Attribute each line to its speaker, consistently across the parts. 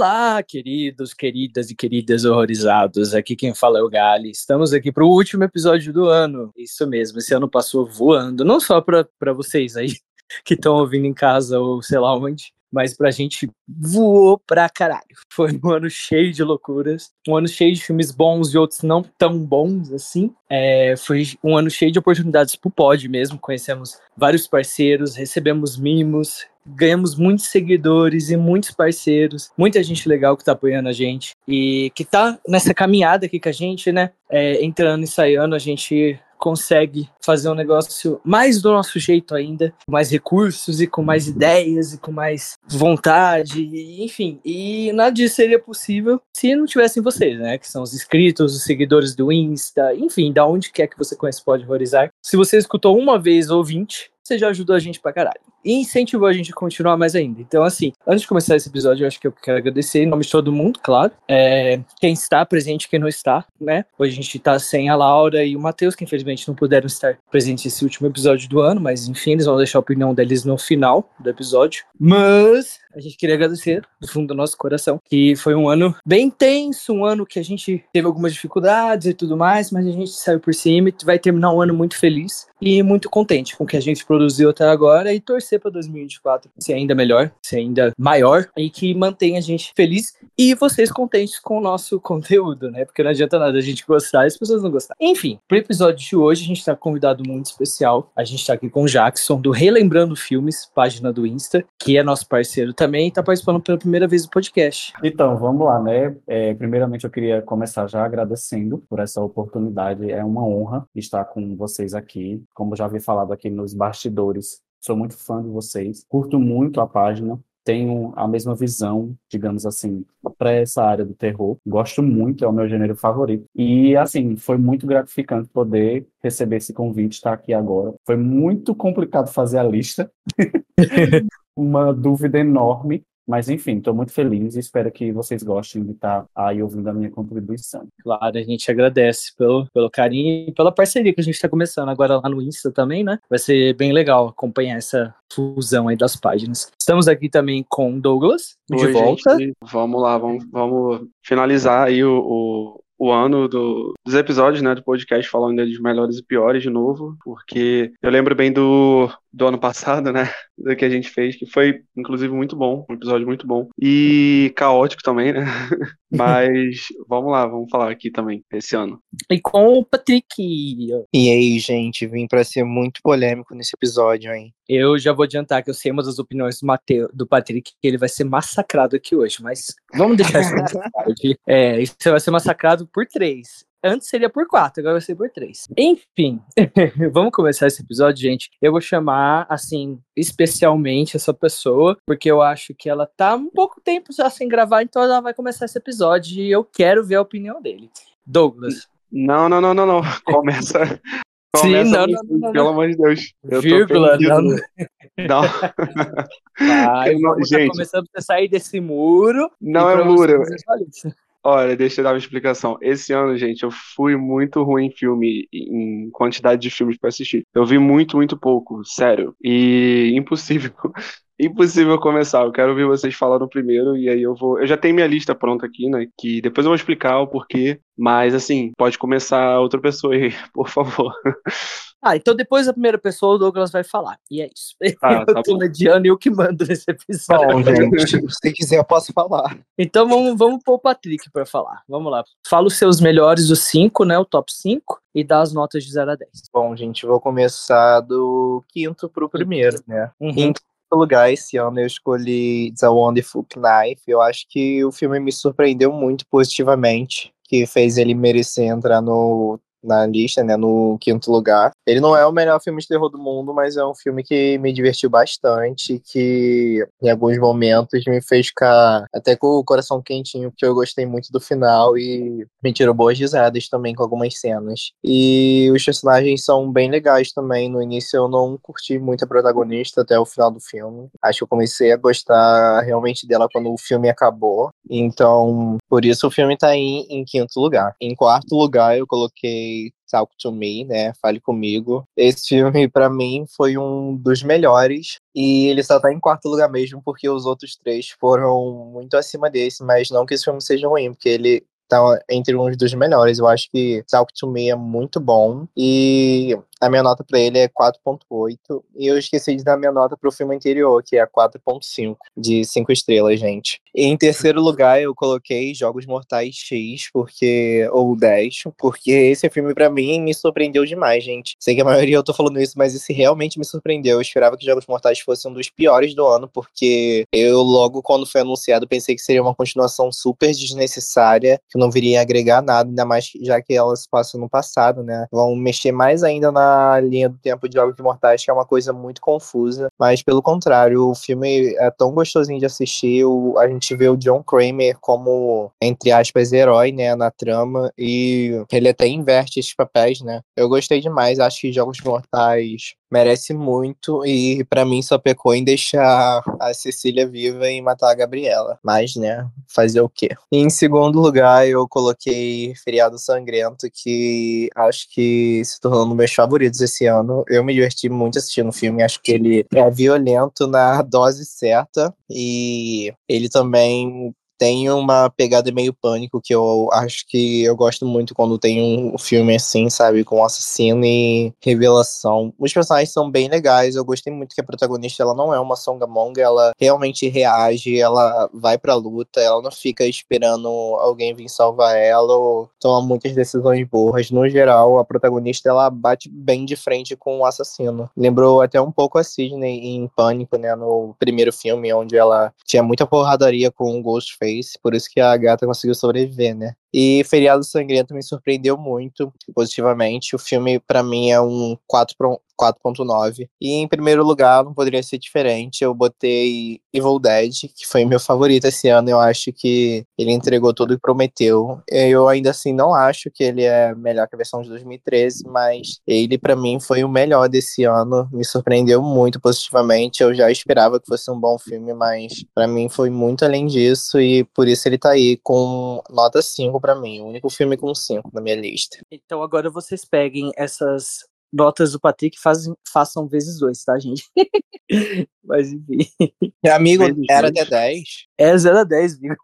Speaker 1: Olá, queridos, queridas e queridas horrorizados. Aqui quem fala é o Gali. Estamos aqui para o último episódio do ano. Isso mesmo, esse ano passou voando. Não só para vocês aí que estão ouvindo em casa ou sei lá onde, mas pra gente voou pra caralho. Foi um ano cheio de loucuras, um ano cheio de filmes bons e outros não tão bons assim. É, foi um ano cheio de oportunidades pro pod mesmo, conhecemos vários parceiros, recebemos mimos, ganhamos muitos seguidores e muitos parceiros, muita gente legal que tá apoiando a gente e que tá nessa caminhada aqui com a gente, né? É, entrando e saindo, a gente consegue fazer um negócio mais do nosso jeito ainda, com mais recursos e com mais ideias e com mais vontade, e, enfim. E nada disso seria possível se não tivessem vocês, né? Que são os inscritos, os seguidores do Insta, enfim, da onde quer que você conhece pode horrorizar. Se você escutou uma vez ou vinte, você já ajudou a gente pra caralho e incentivou a gente a continuar mais ainda. Então, assim, antes de começar esse episódio, eu acho que eu quero agradecer em nome de todo mundo, claro. É, quem está presente quem não está, né? Hoje a gente está sem a Laura e o Matheus, que infelizmente não puderam estar presentes nesse último episódio do ano, mas enfim, eles vão deixar a opinião deles no final do episódio. Mas a gente queria agradecer do fundo do nosso coração, que foi um ano bem intenso, um ano que a gente teve algumas dificuldades e tudo mais, mas a gente saiu por cima e vai terminar um ano muito feliz e muito contente com o que a gente produziu até agora e torcer para 2024 ser ainda melhor, ser ainda maior e que mantenha a gente feliz e vocês contentes com o nosso conteúdo, né? Porque não adianta nada a gente gostar e as pessoas não gostar. Enfim, pro episódio de hoje a gente tá um convidado muito especial. A gente tá aqui com o Jackson do Relembrando Filmes, página do Insta, que é nosso parceiro também e tá participando pela primeira vez do podcast.
Speaker 2: Então, vamos lá, né? É, primeiramente eu queria começar já agradecendo por essa oportunidade. É uma honra estar com vocês aqui como já havia falado aqui nos bastidores, sou muito fã de vocês, curto muito a página, tenho a mesma visão, digamos assim, para essa área do terror. Gosto muito, é o meu gênero favorito. E, assim, foi muito gratificante poder receber esse convite, estar aqui agora. Foi muito complicado fazer a lista. Uma dúvida enorme, mas enfim, estou muito feliz e espero que vocês gostem de estar aí ouvindo a minha contribuição.
Speaker 1: Claro, a gente agradece pelo, pelo carinho e pela parceria que a gente está começando agora lá no Insta também, né? Vai ser bem legal acompanhar essa fusão aí das páginas. Estamos aqui também com o Douglas, de
Speaker 3: Oi,
Speaker 1: volta.
Speaker 3: Gente, vamos lá, vamos, vamos finalizar aí o, o o ano do, dos episódios, né, do podcast falando dos melhores e piores de novo, porque eu lembro bem do, do ano passado, né, do que a gente fez, que foi, inclusive, muito bom, um episódio muito bom, e caótico também, né, mas vamos lá, vamos falar aqui também, esse ano.
Speaker 1: E com o Patrick.
Speaker 4: E aí, gente, vim pra ser muito polêmico nesse episódio, hein.
Speaker 1: Eu já vou adiantar que eu sei uma das opiniões do, Mateu, do Patrick, que ele vai ser massacrado aqui hoje, mas vamos deixar isso. É, isso vai ser massacrado por três. Antes seria por quatro, agora vai ser por três. Enfim, vamos começar esse episódio, gente. Eu vou chamar, assim, especialmente essa pessoa, porque eu acho que ela tá um pouco tempo já sem gravar, então ela vai começar esse episódio e eu quero ver a opinião dele. Douglas.
Speaker 3: Não, não, não, não, não. Começa.
Speaker 1: Sim,
Speaker 3: Começa
Speaker 1: não,
Speaker 3: assim,
Speaker 1: não, não, não,
Speaker 3: Pelo amor de Deus. Eu
Speaker 1: Vírgula, não.
Speaker 3: Não, Eu não-
Speaker 1: vamos tá
Speaker 3: gente.
Speaker 1: começando a sair desse muro.
Speaker 3: não é muro. Olha, deixa eu dar uma explicação. Esse ano, gente, eu fui muito ruim em filme, em quantidade de filmes pra assistir. Eu vi muito, muito pouco, sério. E impossível, impossível começar. Eu quero ouvir vocês falando primeiro e aí eu vou. Eu já tenho minha lista pronta aqui, né? Que depois eu vou explicar o porquê. Mas assim, pode começar outra pessoa aí, por favor.
Speaker 1: Ah, então depois da primeira pessoa o Douglas vai falar. E é isso.
Speaker 3: Tá,
Speaker 1: eu
Speaker 3: tá
Speaker 1: tô
Speaker 3: bom.
Speaker 1: mediando e eu que mando nesse episódio.
Speaker 4: Bom, gente, se quiser eu posso falar.
Speaker 1: Então vamos, vamos pôr o Patrick pra falar. Vamos lá. Fala os seus melhores, os cinco, né? O top 5 e dá as notas de 0 a 10.
Speaker 4: Bom, gente, vou começar do quinto pro primeiro, né?
Speaker 1: Uhum.
Speaker 4: Em quinto lugar, esse ano eu escolhi The Wonderful Knife. Eu acho que o filme me surpreendeu muito positivamente, que fez ele merecer entrar no na lista, né, no quinto lugar. Ele não é o melhor filme de terror do mundo, mas é um filme que me divertiu bastante, que em alguns momentos me fez ficar até com o coração quentinho, porque eu gostei muito do final e me tirou boas risadas também com algumas cenas. E os personagens são bem legais também. No início eu não curti muito a protagonista até o final do filme. Acho que eu comecei a gostar realmente dela quando o filme acabou. Então, por isso o filme tá em, em quinto lugar. Em quarto lugar eu coloquei Talk to Me, né? Fale comigo. Esse filme, para mim, foi um dos melhores. E ele só tá em quarto lugar mesmo, porque os outros três foram muito acima desse, mas não que esse filme seja ruim, porque ele tá entre uns dos melhores. Eu acho que Talk to Me é muito bom. E a minha nota para ele é 4.8 e eu esqueci de dar minha nota pro filme anterior, que é 4.5 de 5 estrelas, gente. E em terceiro lugar eu coloquei Jogos Mortais X, porque ou 10, porque esse filme para mim me surpreendeu demais, gente. Sei que a maioria eu tô falando isso, mas esse realmente me surpreendeu. Eu esperava que Jogos Mortais fosse um dos piores do ano, porque eu logo quando foi anunciado pensei que seria uma continuação super desnecessária, que não viria agregar nada, ainda mais já que elas passam no passado, né? Vão mexer mais ainda na linha do tempo de Jogos Mortais, que é uma coisa muito confusa. Mas, pelo contrário, o filme é tão gostosinho de assistir. O, a gente vê o John Kramer como, entre aspas, herói, né, na trama. E ele até inverte esses papéis, né? Eu gostei demais. Acho que Jogos Mortais merece muito e para mim só pecou em deixar a Cecília viva e matar a Gabriela. Mas, né, fazer o quê? E em segundo lugar, eu coloquei Feriado Sangrento, que acho que se tornou um dos meus favoritos esse ano. Eu me diverti muito assistindo o filme, acho que ele é violento na dose certa e ele também tem uma pegada meio pânico que eu acho que eu gosto muito quando tem um filme assim, sabe, com assassino e revelação. Os personagens são bem legais, eu gostei muito que a protagonista ela não é uma songamonga, ela realmente reage, ela vai pra luta, ela não fica esperando alguém vir salvar ela ou toma muitas decisões burras. No geral, a protagonista ela bate bem de frente com o assassino. Lembrou até um pouco a Sidney em Pânico, né, no primeiro filme, onde ela tinha muita porradaria com o Ghostface por isso que a gata conseguiu sobreviver, né? E Feriado Sangrento me surpreendeu muito positivamente. O filme, para mim, é um 4.9. E em primeiro lugar, não poderia ser diferente. Eu botei Evil Dead, que foi meu favorito esse ano. Eu acho que ele entregou tudo que prometeu. Eu ainda assim não acho que ele é melhor que a versão de 2013, mas ele, para mim, foi o melhor desse ano. Me surpreendeu muito positivamente. Eu já esperava que fosse um bom filme, mas para mim foi muito além disso. E por isso ele tá aí com nota 5 para mim, o único filme com 5 na minha lista.
Speaker 1: Então agora vocês peguem essas notas do Patrick fazem, façam vezes dois, tá, gente? Mas enfim.
Speaker 4: Meu amigo, vezes era dois. até 10?
Speaker 1: É 0 a 10, viu?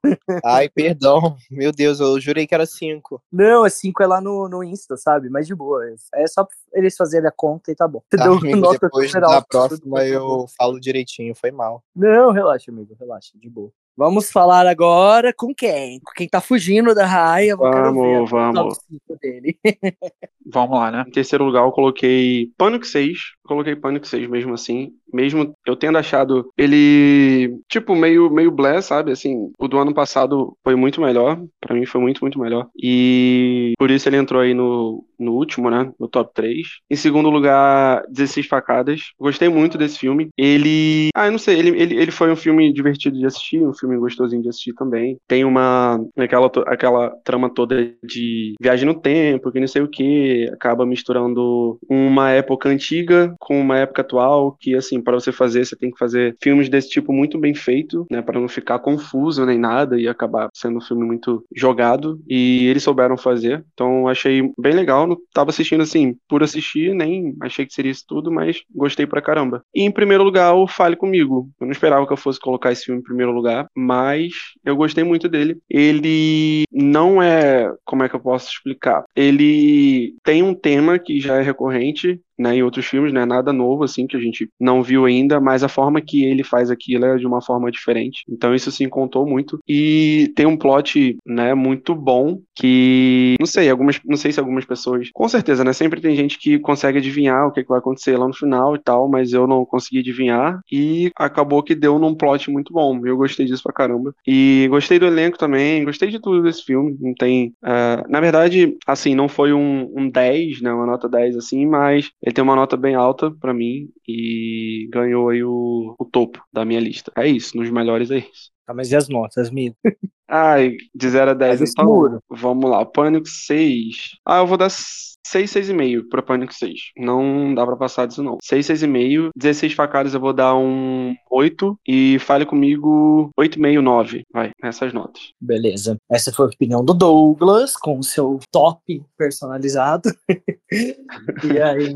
Speaker 4: Ai, perdão. Meu Deus, eu jurei que era 5.
Speaker 1: Não, é 5 é lá no, no Insta, sabe? Mas de boa. É só eles fazerem a conta e tá bom.
Speaker 4: Tá, amigo, nota depois na próxima eu falo direitinho, foi mal.
Speaker 1: Não, relaxa, amigo, relaxa, de boa. Vamos falar agora com quem? Com quem tá fugindo da raia.
Speaker 3: Vamos, vamos. Dele. vamos lá, né? Em terceiro lugar, eu coloquei Pânico 6. Coloquei Pânico 6 mesmo assim mesmo eu tendo achado ele, tipo, meio, meio blé, sabe? Assim, o do ano passado foi muito melhor. para mim foi muito, muito melhor. E por isso ele entrou aí no, no último, né? No top 3. Em segundo lugar, 16 Facadas. Gostei muito desse filme. Ele. Ah, eu não sei. Ele, ele, ele foi um filme divertido de assistir, um filme gostosinho de assistir também. Tem uma. Aquela, aquela trama toda de viagem no tempo, que não sei o que. Acaba misturando uma época antiga com uma época atual, que assim para você fazer, você tem que fazer filmes desse tipo muito bem feito, né, para não ficar confuso nem nada e acabar sendo um filme muito jogado. E eles souberam fazer, então achei bem legal. Não tava assistindo assim por assistir, nem achei que seria isso tudo, mas gostei pra caramba. E em primeiro lugar, o Fale Comigo. Eu não esperava que eu fosse colocar esse filme em primeiro lugar, mas eu gostei muito dele. Ele não é, como é que eu posso explicar? Ele tem um tema que já é recorrente, né, em outros filmes, não é nada novo assim que a gente não viu ainda, mas a forma que ele faz aquilo é de uma forma diferente. Então isso se contou muito e tem um plot, né, muito bom que não sei, algumas não sei se algumas pessoas, com certeza, né, sempre tem gente que consegue adivinhar o que, que vai acontecer lá no final e tal, mas eu não consegui adivinhar e acabou que deu num plot muito bom. Eu gostei disso pra caramba. E gostei do elenco também, gostei de tudo desse filme. Não tem, uh, na verdade, assim, não foi um, um 10, né, uma nota 10 assim, mas ele tem uma nota bem alta para mim e ganhou aí o, o topo da minha lista. É isso, nos melhores é isso.
Speaker 1: Tá, mas e as notas, amigo?
Speaker 3: Ai, de 0 a 10,
Speaker 1: Faz
Speaker 3: então. Vamos lá. Pânico 6. Ah, eu vou dar 6, 6,5 pra Pânico 6. Não dá pra passar disso, não. 6, 6,5. 16 facadas eu vou dar um 8. E fale comigo 8,5, 9. Vai, nessas notas.
Speaker 1: Beleza. Essa foi a opinião do Douglas, com o seu top personalizado. e aí,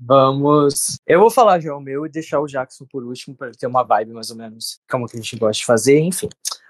Speaker 1: vamos. Eu vou falar já o meu e deixar o Jackson por último, para ter uma vibe mais ou menos como que a gente gosta de fazer, enfim.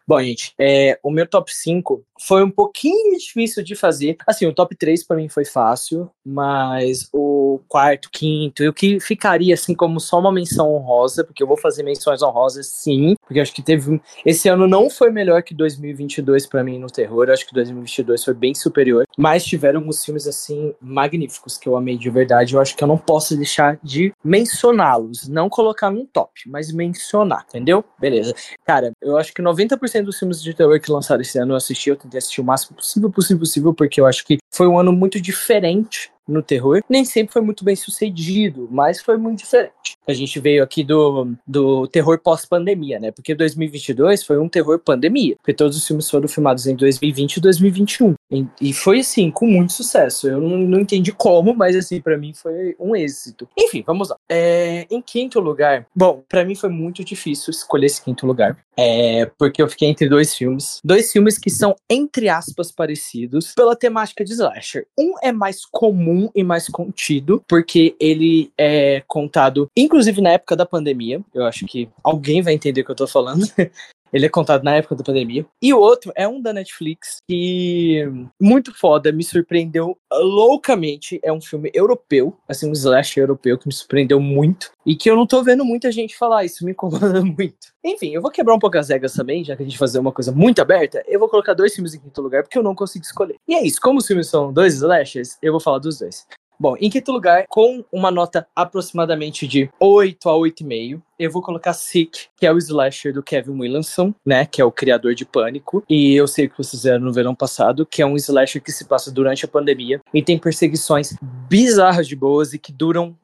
Speaker 1: Bom, gente, é, o meu top 5 foi um pouquinho difícil de fazer. Assim, o top 3 para mim foi fácil, mas o quarto, quinto, eu que ficaria assim como só uma menção honrosa, porque eu vou fazer menções honrosas sim, porque acho que teve esse ano não foi melhor que 2022 para mim no terror, acho que 2022 foi bem superior, mas tiveram alguns filmes assim magníficos que eu amei de verdade, eu acho que eu não posso deixar de mencioná-los, não colocar num top, mas mencionar, entendeu? Beleza. Cara, eu acho que 90% dos filmes de terror que lançaram esse ano eu assisti, eu tentei assistir o máximo possível, possível, possível, porque eu acho que foi um ano muito diferente no terror. Nem sempre foi muito bem sucedido, mas foi muito diferente. A gente veio aqui do, do terror pós-pandemia, né? Porque 2022 foi um terror pandemia, porque todos os filmes foram filmados em 2020 e 2021. E, foi assim, com muito sucesso. Eu não, não entendi como, mas assim, pra mim foi um êxito. Enfim, vamos lá. É, em quinto lugar, bom, pra mim foi muito difícil escolher esse quinto lugar. É, porque eu fiquei entre dois filmes. Dois filmes que são, entre aspas, parecidos pela temática de slasher. Um é mais comum e mais contido, porque ele é contado, inclusive na época da pandemia. Eu acho que alguém vai entender o que eu tô falando. Ele é contado na época da pandemia. E o outro é um da Netflix que muito foda, me surpreendeu loucamente. É um filme europeu, assim, um slasher europeu que me surpreendeu muito. E que eu não tô vendo muita gente falar, isso me incomoda muito. Enfim, eu vou quebrar um pouco as regras também, já que a gente fazer uma coisa muito aberta. Eu vou colocar dois filmes em quinto lugar, porque eu não consigo escolher. E é isso, como os filmes são dois slashers, eu vou falar dos dois. Bom, em quinto lugar, com uma nota aproximadamente de 8 a 8,5, eu vou colocar Sick, que é o slasher do Kevin Williamson, né? Que é o criador de Pânico. E eu sei que vocês fizeram no verão passado, que é um slasher que se passa durante a pandemia e tem perseguições bizarras de boas e que duram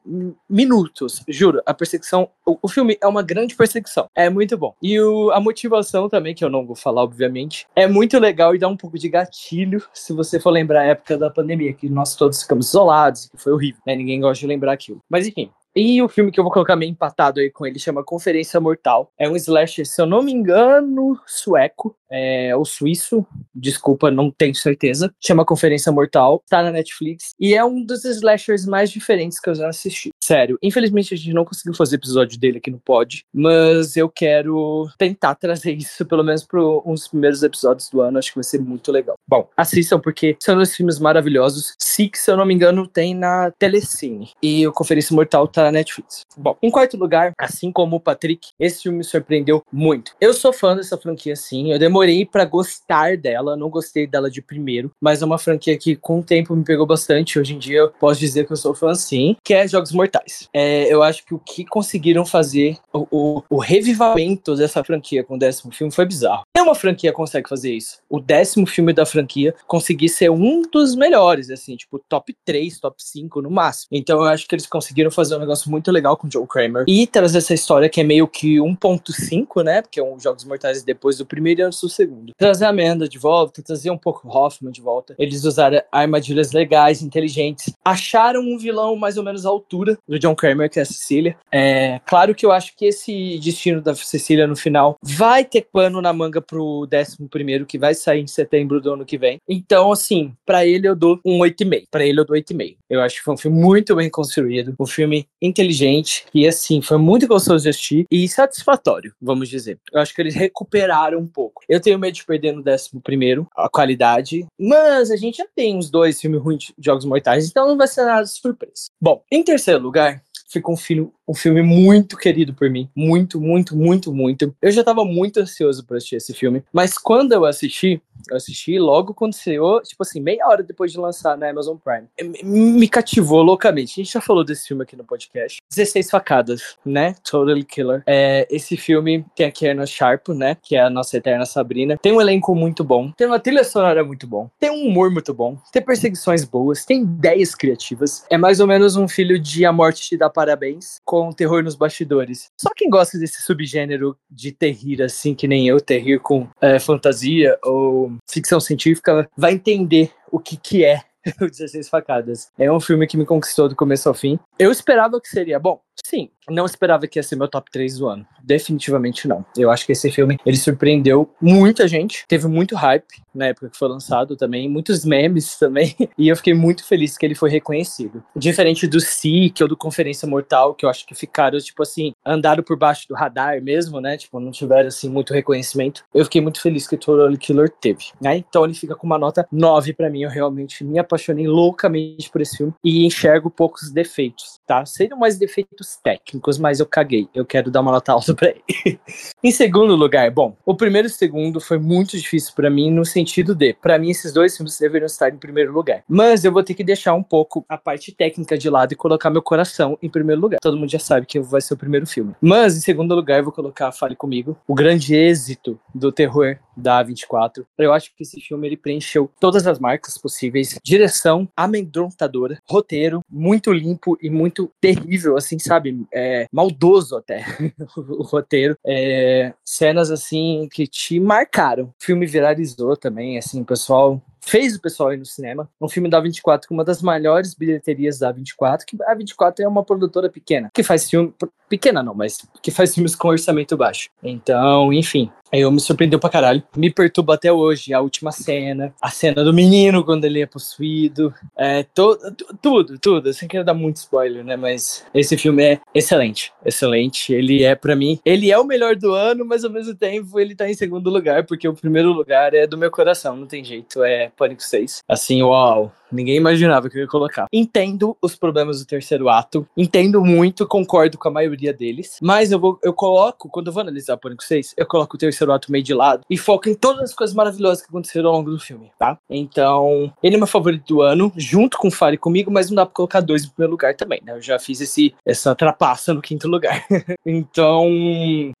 Speaker 1: minutos. Juro, a perseguição. O, o filme é uma grande perseguição. É muito bom. E o- a motivação também, que eu não vou falar, obviamente, é muito legal e dá um pouco de gatilho se você for lembrar a época da pandemia, que nós todos ficamos isolados, que foi horrível, né? Ninguém gosta de lembrar aquilo. Mas enfim. E o filme que eu vou colocar meio empatado aí com ele chama Conferência Mortal. É um slasher, se eu não me engano, sueco. É, ou suíço, desculpa, não tenho certeza. Chama Conferência Mortal, tá na Netflix. E é um dos slashers mais diferentes que eu já assisti. Sério, infelizmente a gente não conseguiu fazer episódio dele aqui no pod, mas eu quero tentar trazer isso pelo menos para uns primeiros episódios do ano. Acho que vai ser muito legal. Bom, assistam porque são dois filmes maravilhosos. Six, se eu não me engano, tem na Telecine. E o Conferência Mortal tá na Netflix. Bom, em quarto lugar, assim como o Patrick, esse filme me surpreendeu muito. Eu sou fã dessa franquia, sim. Eu demorei pra gostar dela, não gostei dela de primeiro, mas é uma franquia que com o tempo me pegou bastante. Hoje em dia eu posso dizer que eu sou fã, sim, que é Jogos Mortais. É, eu acho que o que conseguiram fazer, o, o, o revivamento dessa franquia com o décimo filme foi bizarro. Nenhuma franquia consegue fazer isso. O décimo filme da franquia conseguir ser um dos melhores, assim, tipo, top 3, top 5 no máximo. Então eu acho que eles conseguiram fazer um negócio muito legal com o Joe Kramer e trazer essa história que é meio que 1.5, né? Porque é um Jogos Mortais depois do primeiro e antes do segundo. Trazer a Amanda de volta, trazer um pouco Hoffman de volta. Eles usaram armadilhas legais, inteligentes. Acharam um vilão mais ou menos à altura do John Kramer, que é a Cecília. É, claro que eu acho que esse destino da Cecília no final vai ter pano na manga pro décimo primeiro, que vai sair em setembro do ano que vem. Então, assim, pra ele eu dou um 8,5. Pra ele eu dou 8,5. Eu acho que foi um filme muito bem construído, um filme inteligente e, assim, foi muito gostoso de assistir e satisfatório, vamos dizer. Eu acho que eles recuperaram um pouco. Eu tenho medo de perder no décimo primeiro a qualidade, mas a gente já tem uns dois filmes ruins de Jogos Mortais, então não vai ser nada de surpresa. Bom, em terceiro lugar, fica um filme, um filme muito querido por mim. Muito, muito, muito, muito. Eu já tava muito ansioso por assistir esse filme. Mas quando eu assisti, Eu assisti logo quando saiu, tipo assim, meia hora depois de lançar na Amazon Prime. Me cativou loucamente. A gente já falou desse filme aqui no podcast. 16 facadas, né? Totally Killer. É, esse filme tem a Kierna Sharp, né? Que é a nossa eterna Sabrina. Tem um elenco muito bom. Tem uma trilha sonora muito bom. Tem um humor muito bom. Tem perseguições boas. Tem ideias criativas. É mais ou menos um filho de A Morte Te Dá Parabéns com terror nos bastidores. Só quem gosta desse subgênero de terrir, assim, que nem eu, terrir com é, fantasia ou ficção científica, vai entender o que, que é o 16 Facadas. É um filme que me conquistou do começo ao fim. Eu esperava que seria bom. Sim, não esperava que ia ser meu top 3 do ano. Definitivamente não. Eu acho que esse filme, ele surpreendeu muita gente. Teve muito hype na época que foi lançado também, muitos memes também, e eu fiquei muito feliz que ele foi reconhecido. Diferente do SIC ou do Conferência Mortal, que eu acho que ficaram, tipo assim, andaram por baixo do radar mesmo, né? Tipo, não tiveram, assim, muito reconhecimento. Eu fiquei muito feliz que o Totally Killer teve, né? Então ele fica com uma nota 9 para mim. Eu realmente me apaixonei loucamente por esse filme e enxergo poucos defeitos, tá? Seriam mais defeitos técnicos, mas eu caguei. Eu quero dar uma nota alta pra ele. em segundo lugar, bom, o primeiro e o segundo foi muito difícil para mim no sentido de, para mim esses dois filmes deveriam estar em primeiro lugar. Mas eu vou ter que deixar um pouco a parte técnica de lado e colocar meu coração em primeiro lugar. Todo mundo já sabe que vai ser o primeiro filme. Mas em segundo lugar, eu vou colocar Fale Comigo, o grande êxito do terror da A24. Eu acho que esse filme ele preencheu todas as marcas possíveis. Direção amedrontadora, roteiro muito limpo e muito terrível, assim, sabe? É, maldoso até o roteiro. É, cenas assim que te marcaram. O filme viralizou também, assim, o pessoal fez o pessoal ir no cinema. Um filme da 24 com uma das maiores bilheterias da 24, que a 24 é uma produtora pequena, que faz filme pequena não, mas que faz filmes com orçamento baixo. Então, enfim, eu me surpreendeu pra caralho. Me perturba até hoje a última cena, a cena do menino quando ele é possuído, é, to, tudo, tudo. Sem querer dar muito spoiler, né? Mas esse filme é excelente, excelente. Ele é, para mim, ele é o melhor do ano, mas ao mesmo tempo ele tá em segundo lugar, porque o primeiro lugar é do meu coração, não tem jeito, é Pânico 6. Assim, uau, ninguém imaginava que eu ia colocar. Entendo os problemas do terceiro ato, entendo muito, concordo com a maioria deles, mas eu vou, eu coloco, quando eu vou analisar Pânico 6, eu coloco o terceiro ato meio de lado e foco em todas as coisas maravilhosas que aconteceram ao longo do filme, tá? Então, ele é meu favorito do ano, junto com Fale Comigo, mas não dá pra colocar dois em primeiro lugar também, né? Eu já fiz esse, essa trapaça no quinto lugar. então,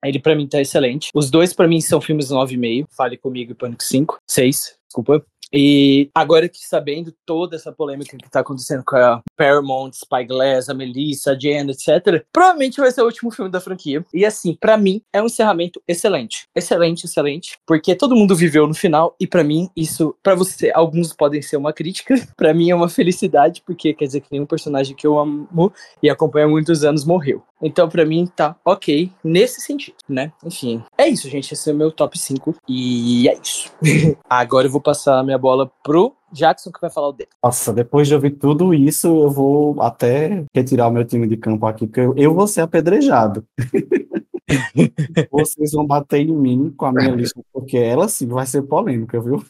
Speaker 1: ele para mim tá excelente. Os dois para mim são filmes 9,5, Fale Comigo e Pânico 5, 6, desculpa. E agora que sabendo toda essa polêmica que tá acontecendo com a Paramount, Spyglass, a Melissa, a Jen, etc., provavelmente vai ser o último filme da franquia. E assim, para mim, é um encerramento excelente. Excelente, excelente. Porque todo mundo viveu no final, e para mim, isso, para você, alguns podem ser uma crítica, para mim é uma felicidade, porque quer dizer que nenhum personagem que eu amo e acompanho há muitos anos morreu. Então, para mim, tá ok nesse sentido, né? Enfim, é isso, gente. Esse é o meu top 5. E é isso. Agora eu vou passar a minha bola pro Jackson, que vai falar o dele.
Speaker 2: Nossa, depois de ouvir tudo isso, eu vou até retirar o meu time de campo aqui, porque eu, eu vou ser apedrejado. Vocês vão bater em mim com a minha lista, porque ela sim vai ser polêmica, viu?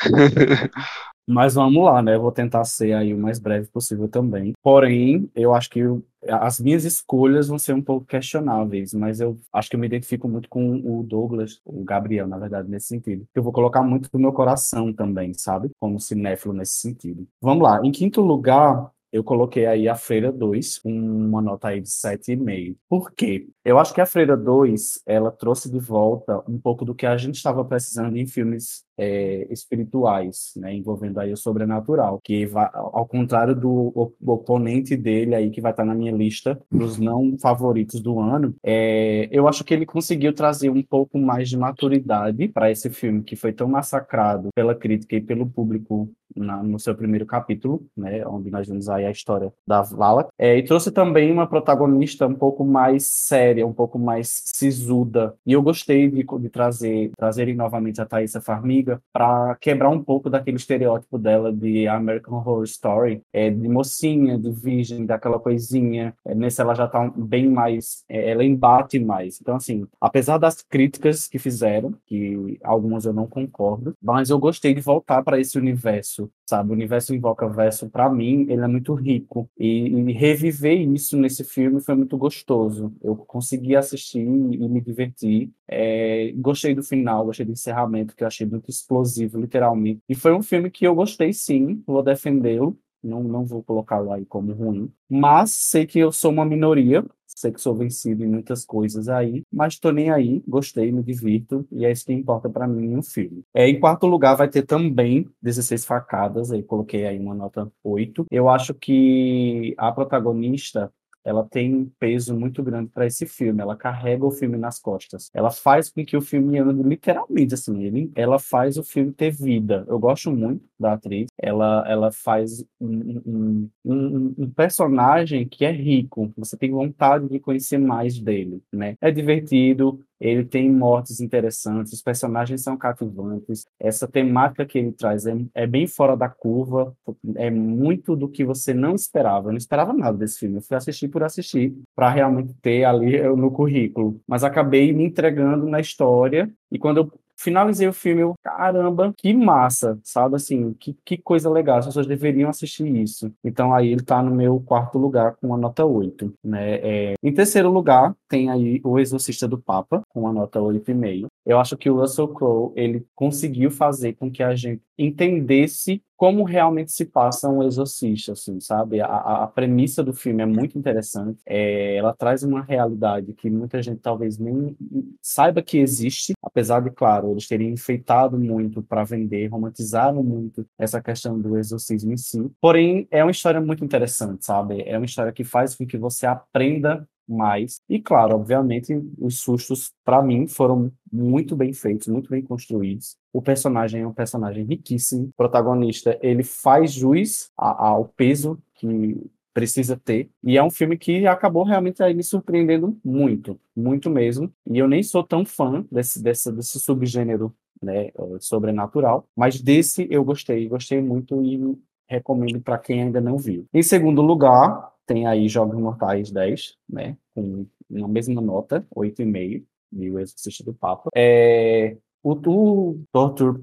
Speaker 2: Mas vamos lá, né? Eu vou tentar ser aí o mais breve possível também. Porém, eu acho que as minhas escolhas vão ser um pouco questionáveis, mas eu acho que eu me identifico muito com o Douglas, o Gabriel, na verdade, nesse sentido. Eu vou colocar muito do meu coração também, sabe? Como cinéfilo nesse sentido. Vamos lá. Em quinto lugar, eu coloquei aí a Freira 2, com uma nota aí de 7,5. Por quê? Eu acho que a Freira 2, ela trouxe de volta um pouco do que a gente estava precisando em filmes é, espirituais, né, envolvendo aí o sobrenatural, que vai, ao contrário do oponente dele aí, que vai estar na minha lista dos não favoritos do ano, é, eu acho que ele conseguiu trazer um pouco mais de maturidade para esse filme, que foi tão massacrado pela crítica e pelo público na, no seu primeiro capítulo, né, onde nós vemos aí a história da Vala, é, e trouxe também uma protagonista um pouco mais séria, um pouco mais sisuda, e eu gostei de, de trazer trazerem novamente a Thaisa Farmiga para quebrar um pouco daquele estereótipo dela de American Horror Story, é, de mocinha, de virgem, daquela coisinha. É, nesse ela já tá bem mais, é, ela embate mais. Então, assim, apesar das críticas que fizeram, que algumas eu não concordo, mas eu gostei de voltar para esse universo Verso, sabe? O universo Invoca Verso, para mim, ele é muito rico. E, e, reviver isso nesse filme foi muito gostoso. Eu consegui assistir e me divertir. É, gostei do final, gostei do encerramento, que eu achei muito explosivo, literalmente. E foi um filme que eu gostei sim, vou defendê-lo. Não, não vou colocá-lo aí como ruim. Mas sei que eu sou uma minoria, sei que sou vencido em muitas coisas aí, mas tô nem aí, gostei, me divirto, e é isso que importa para mim no filme. É, em quarto lugar vai ter também 16 facadas, aí coloquei aí uma nota 8. Eu acho que a protagonista ela tem um peso muito grande para esse filme. Ela carrega o filme nas costas. Ela faz com que o filme ande literalmente assim. Ele, ela faz o filme ter vida. Eu gosto muito da atriz. Ela, ela faz um, um, um, um personagem que é rico. Você tem vontade de conhecer mais dele, né? É divertido. Ele tem mortes interessantes, os personagens são cativantes. Essa temática que ele traz é, é, bem fora da curva, é muito do que você não esperava. Eu não esperava nada desse filme. Eu fui assistir por assistir, para realmente ter ali no currículo. Mas acabei me entregando na história. E quando eu finalizei o filme, eu, caramba, que massa, sabe? Assim, que, que coisa legal, as pessoas deveriam assistir isso. Então aí ele tá no meu quarto lugar com a nota 8, né? É, em terceiro lugar, tem aí O Exorcista do Papa, com a nota 8,5. Eu acho que o Russell Crowe, ele conseguiu fazer com que a gente entendesse como realmente se passa um exorcista, assim, sabe? A, a, premissa do filme é muito interessante. É, ela traz uma realidade que muita gente talvez nem saiba que existe, apesar de, claro, eles terem enfeitado muito para vender, romantizaram muito essa questão do exorcismo em si. Porém, é uma história muito interessante, sabe? É uma história que faz com que você aprenda mais. E claro, obviamente, os sustos para mim foram muito bem feitos, muito bem construídos. O personagem é um personagem riquíssimo. O protagonista, ele faz jus ao peso que precisa ter. E é um filme que acabou realmente aí me surpreendendo muito, muito mesmo. E eu nem sou tão fã desse, desse, desse subgênero né, sobrenatural, mas desse eu gostei, gostei muito e recomendo para quem ainda não viu. Em segundo lugar, tem aí Jogos Mortais 10, né? Com uma mesma nota, 8,5, de O Exorcista do Papa. É, o, o torture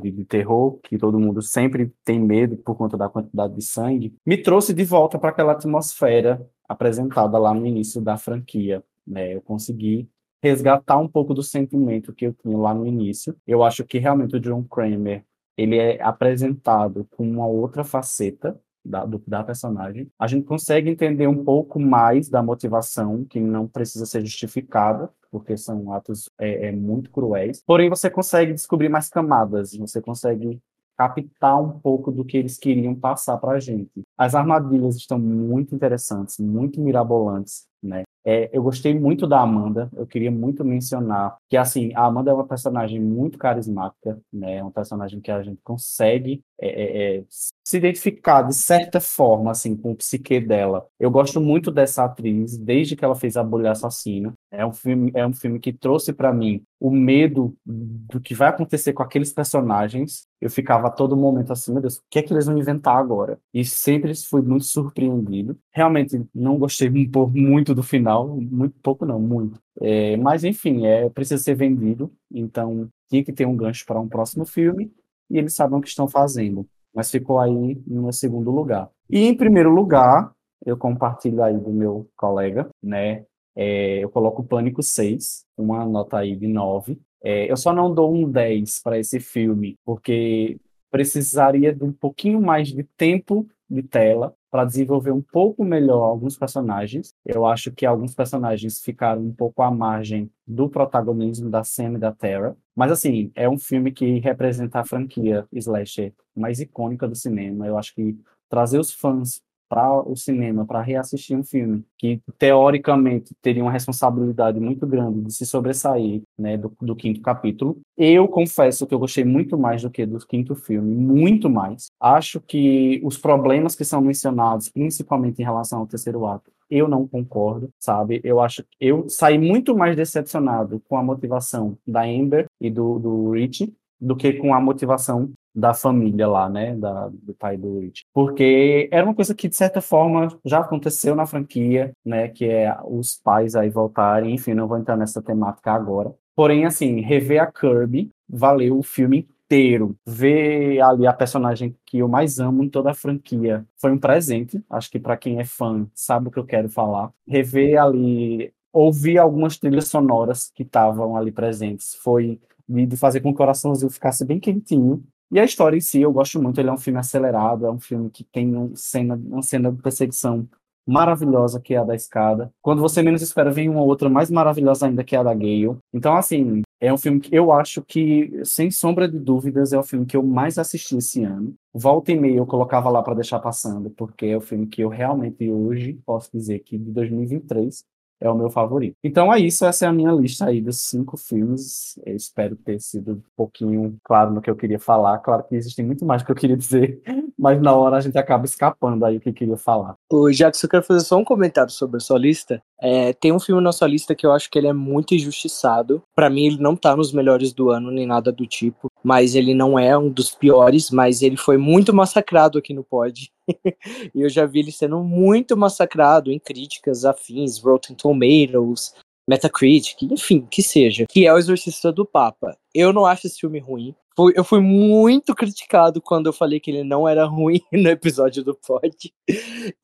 Speaker 2: de, de, terror, que todo mundo sempre tem medo por conta da quantidade de sangue, me trouxe de volta para aquela atmosfera apresentada lá no início da franquia. Né? Eu consegui resgatar um pouco do sentimento que eu tinha lá no início. Eu acho que realmente o John Kramer ele é apresentado com uma outra faceta da, do, da personagem, a gente consegue entender um pouco mais da motivação, que não precisa ser justificada, porque são atos é, é, muito cruéis. Porém, você consegue descobrir mais camadas, você consegue captar um pouco do que eles queriam passar para a gente. As armadilhas estão muito interessantes, muito mirabolantes, né? É, eu gostei muito da Amanda, eu queria muito mencionar que, assim, a Amanda é uma personagem muito carismática, né? É uma personagem que a gente consegue é, é, é, se identificar de certa forma, assim, com o psique dela. Eu gosto muito dessa atriz, desde que ela fez A Bolha Assassina. É um filme, é um filme que trouxe para mim o medo do que vai acontecer com aqueles personagens. Eu ficava a todo momento assim, meu Deus, o que é que eles vão inventar agora? E sempre fui muito surpreendido. Realmente não gostei muito do final, muito pouco não, muito. É, mas enfim, é precisa ser vendido, então tinha que ter um gancho para um próximo filme e eles sabem o que estão fazendo. Mas ficou aí no segundo lugar. E em primeiro lugar, eu compartilho aí do meu colega, né? É, eu coloco Pânico 6, uma nota aí de 9. É, eu só não dou um 10 para esse filme, porque precisaria de um pouquinho mais de tempo de tela para desenvolver um pouco melhor alguns personagens. Eu acho que alguns personagens ficaram um pouco à margem do protagonismo da Sam e da Terra. Mas, assim, é um filme que representa a franquia slasher mais icônica do cinema. Eu acho que trazer os fãs para o cinema, para reassistir um filme que teoricamente teria uma responsabilidade muito grande de se sobressair, né, do, do, quinto capítulo. Eu confesso que eu gostei muito mais do que do quinto filme, muito mais. Acho que os problemas que são mencionados, principalmente em relação ao terceiro ato, eu não concordo, sabe? Eu acho eu saí muito mais decepcionado com a motivação da Amber e do, do Rich do que com a motivação da família lá, né, da, do pai do Rich. Porque era uma coisa que, de certa forma, já aconteceu na franquia, né, que é os pais aí voltarem, enfim, não vou entrar nessa temática agora. Porém, assim, rever a Kirby valeu o filme inteiro, ver ali a personagem que eu mais amo em toda a franquia foi um presente. Acho que para quem é fã sabe o que eu quero falar. Rever ali, ouvir algumas trilhas sonoras que estavam ali presentes foi de fazer com que o coraçãozinho ficasse bem quentinho. E a história em si, eu gosto muito. Ele é um filme acelerado, é um filme que tem uma cena, uma cena de perseguição maravilhosa que é a da escada. Quando você menos espera, vem uma outra mais maravilhosa ainda que é a da Gale. Então, assim, é um filme que eu acho que, sem sombra de dúvidas, é o filme que eu mais assisti esse ano. Volta e meia eu colocava lá para deixar passando, porque é o filme que eu realmente hoje posso dizer que de 2023 é o meu favorito. Então é isso, essa é a minha lista aí dos cinco filmes. Eu espero ter sido um pouquinho claro no que eu queria falar. Claro que existem muito mais que eu queria dizer, mas na hora a gente acaba escapando aí o que eu queria falar.
Speaker 1: O Jackson, eu quero fazer só um comentário sobre a sua lista. É, tem um filme na sua lista que eu acho que ele é muito injustiçado. Para mim, ele não tá nos melhores do ano, nem nada do tipo. Mas ele não é um dos piores, mas ele foi muito massacrado aqui no pod. E eu já vi ele sendo muito massacrado em críticas afins, Rotten Tomatoes, Metacritic, enfim, que seja, que é o Exorcista do Papa. Eu não acho esse filme ruim. Eu fui muito criticado quando eu falei que ele não era ruim no episódio do Pod.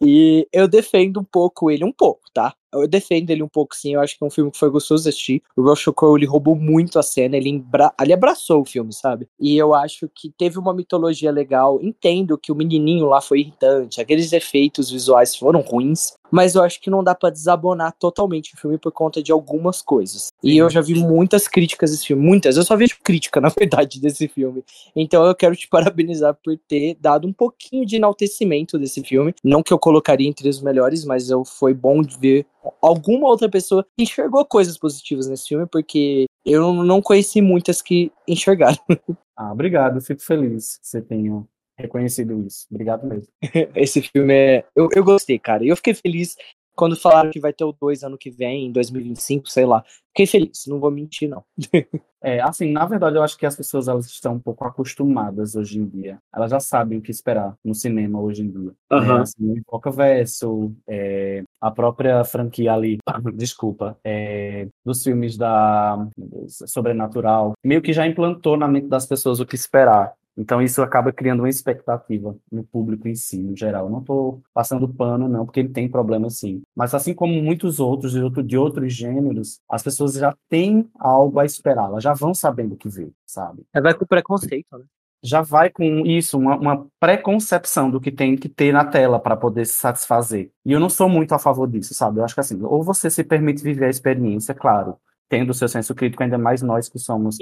Speaker 1: E eu defendo um pouco ele, um pouco, tá? Eu defendo ele um pouco, sim. Eu acho que é um filme que foi gostoso de assistir. O Russell Crowe, ele roubou muito a cena. Ele, embra... ele abraçou o filme, sabe? E eu acho que teve uma mitologia legal. Entendo que o menininho lá foi irritante. Aqueles efeitos visuais foram ruins. Mas eu acho que não dá para desabonar totalmente o filme por conta de algumas coisas. E eu já vi muitas críticas desse filme. Muitas. Eu só vejo crítica, na verdade, desse filme. Então eu quero te parabenizar por ter dado um pouquinho de enaltecimento desse filme. Não que eu colocaria entre os melhores, mas eu, foi bom de ver alguma outra pessoa que enxergou coisas positivas nesse filme, porque eu não conheci muitas que enxergaram.
Speaker 2: Ah, obrigado, fico feliz que você tenha reconhecido isso. Obrigado mesmo.
Speaker 1: Esse filme é. Eu, eu gostei, cara. Eu fiquei feliz quando falaram que vai ter o 2 ano que vem, em 2025, sei lá. Fiquei feliz, não vou mentir, não.
Speaker 2: é, assim, na verdade, eu acho que as pessoas elas estão um pouco acostumadas hoje em dia. Elas já sabem o que esperar no cinema hoje em dia. Uhum. É, assim, o Invoca Verso, é, a própria franquia ali, desculpa, é, dos filmes da Sobrenatural, meio que já implantou na mente das pessoas o que esperar. Então isso acaba criando uma expectativa no público em si, no geral. Eu não estou passando pano, não, porque ele tem problema sim. Mas assim como muitos outros de, outro, de outros gêneros, as pessoas já têm algo a esperar, elas já vão sabendo o que ver, sabe?
Speaker 1: É, vai com preconceito, né?
Speaker 2: Já vai com isso, uma, uma preconcepção do que tem que ter na tela para poder se satisfazer. E eu não sou muito a favor disso, sabe? Eu acho que assim, ou você se permite viver a experiência, claro, tendo o seu senso crítico, ainda mais nós que somos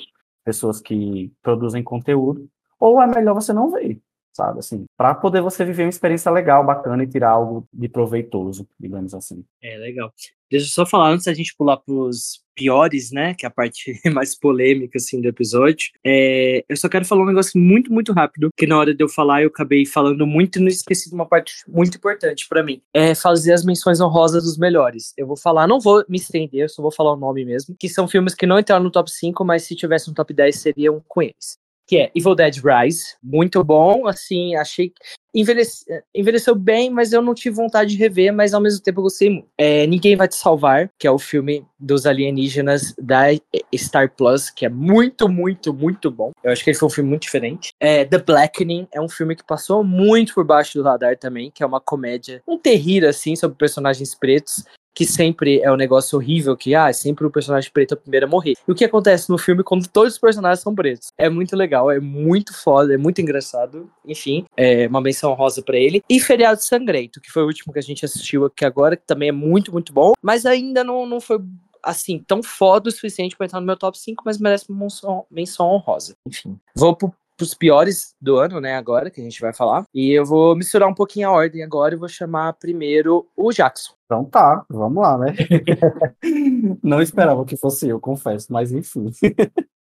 Speaker 2: pessoas que produzem conteúdo, ou é melhor você não ver, sabe? Assim, para poder você viver uma experiência legal, bacana e tirar algo de proveitoso, digamos assim.
Speaker 1: É, legal. Deixa eu só falar, antes da gente pular pros piores, né, que é a parte mais polêmica, assim, do episódio, é, eu só quero falar um negócio muito, muito rápido, que na hora de eu falar eu acabei falando muito e não esqueci de uma parte muito importante para mim, é fazer as menções honrosas dos melhores. Eu vou falar, não vou me estender, só vou falar o nome mesmo, que são filmes que não entraram no top 5, mas se tivesse no top 10 seriam com eles que é Evil Dead Rise. Muito bom, assim, achei envelhece, envelheceu bem, mas eu não tive vontade de rever, mas ao mesmo tempo eu gostei muito. É, Ninguém Vai Te Salvar, que é o filme dos alienígenas da Star Plus, que é muito, muito, muito bom. Eu acho que ele foi um filme muito diferente. É, The Blackening é um filme que passou muito por baixo do radar também, que é uma comédia, um terrir, assim, sobre personagens pretos que sempre é um negócio horrível, que ah, sempre o personagem preto é o primeiro a morrer. E o que acontece no filme quando todos os personagens são pretos? É muito legal, é muito foda, é muito engraçado. Enfim, é uma menção rosa para ele. E Feriado Sangrento, que foi o último que a gente assistiu aqui agora, que também é muito, muito bom, mas ainda não, não foi assim, tão foda o suficiente para entrar no meu top 5, mas merece uma menção, menção honrosa. Enfim, vou pro pros piores do ano, né, agora, que a gente vai falar. E eu vou misturar um pouquinho a ordem agora e vou chamar primeiro o Jackson.
Speaker 2: Então tá, vamos lá, né? Não esperava que fosse eu, confesso, mas enfim.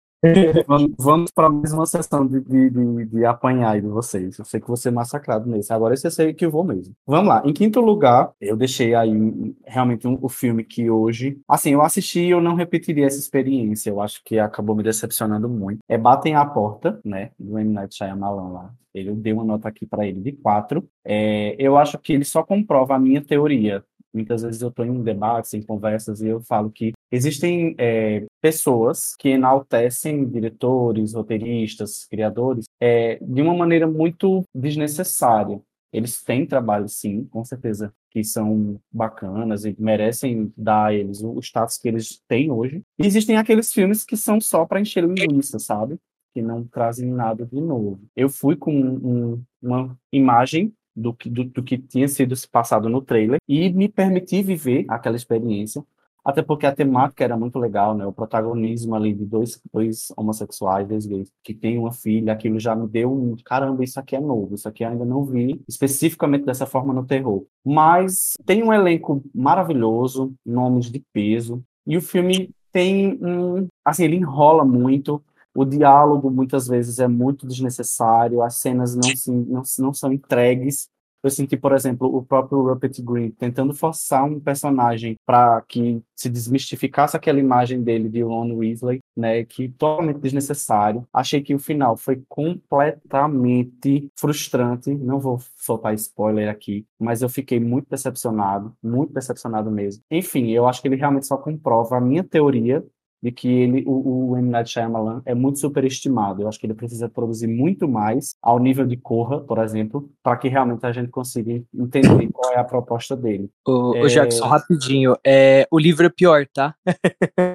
Speaker 2: vamos, para mais uma sessão de, de, de, de apanhar de vocês. Eu sei que vou ser massacrado nesse. Agora esse eu sei que eu vou mesmo. Vamos lá. Em quinto lugar, eu deixei aí realmente um, o filme que hoje. Assim, eu assisti e eu não repetiria essa experiência. Eu acho que acabou me decepcionando muito. É Batem a Porta, né? Do M. Night Shyamalan lá. Ele deu uma nota aqui para ele de quatro. É, eu acho que ele só comprova a minha teoria Muitas vezes eu estou em um debate, em conversas, e eu falo que Existem é, pessoas que enaltecem diretores, roteiristas, criadores, é, de uma maneira muito desnecessária. Eles têm trabalho, sim, com certeza, que são bacanas e merecem dar a eles o status que eles têm hoje. E existem aqueles filmes que são só para encher linguiça, sabe? Que não trazem nada de novo. Eu fui com um, uma imagem do que, do, do que tinha sido passado no trailer e me permiti viver aquela experiência até porque a temática era muito legal, né? O protagonismo ali de dois, dois homossexuais, dois gays, que tem uma filha, aquilo já me deu um caramba, isso aqui é novo, isso aqui eu ainda não vi especificamente dessa forma no terror. Mas tem um elenco maravilhoso, nomes de peso, e o filme tem um. Assim, ele enrola muito. O diálogo muitas vezes é muito desnecessário, as cenas não, se, não, não são entregues eu senti, por exemplo, o próprio Rupert Green tentando forçar um personagem para que se desmistificasse aquela imagem dele de Ron Weasley, né, que totalmente desnecessário. Achei que o final foi completamente frustrante. Não vou soltar spoiler aqui, mas eu fiquei muito decepcionado, muito decepcionado mesmo. Enfim, eu acho que ele realmente só comprova a minha teoria de que ele, o, o M. Night Shyamalan é muito superestimado. Eu acho que ele precisa produzir muito mais ao nível de Corra, por exemplo, para que realmente a gente consiga entender qual é a proposta dele.
Speaker 1: O, é... Jackson, rapidinho, é, o livro é pior, tá?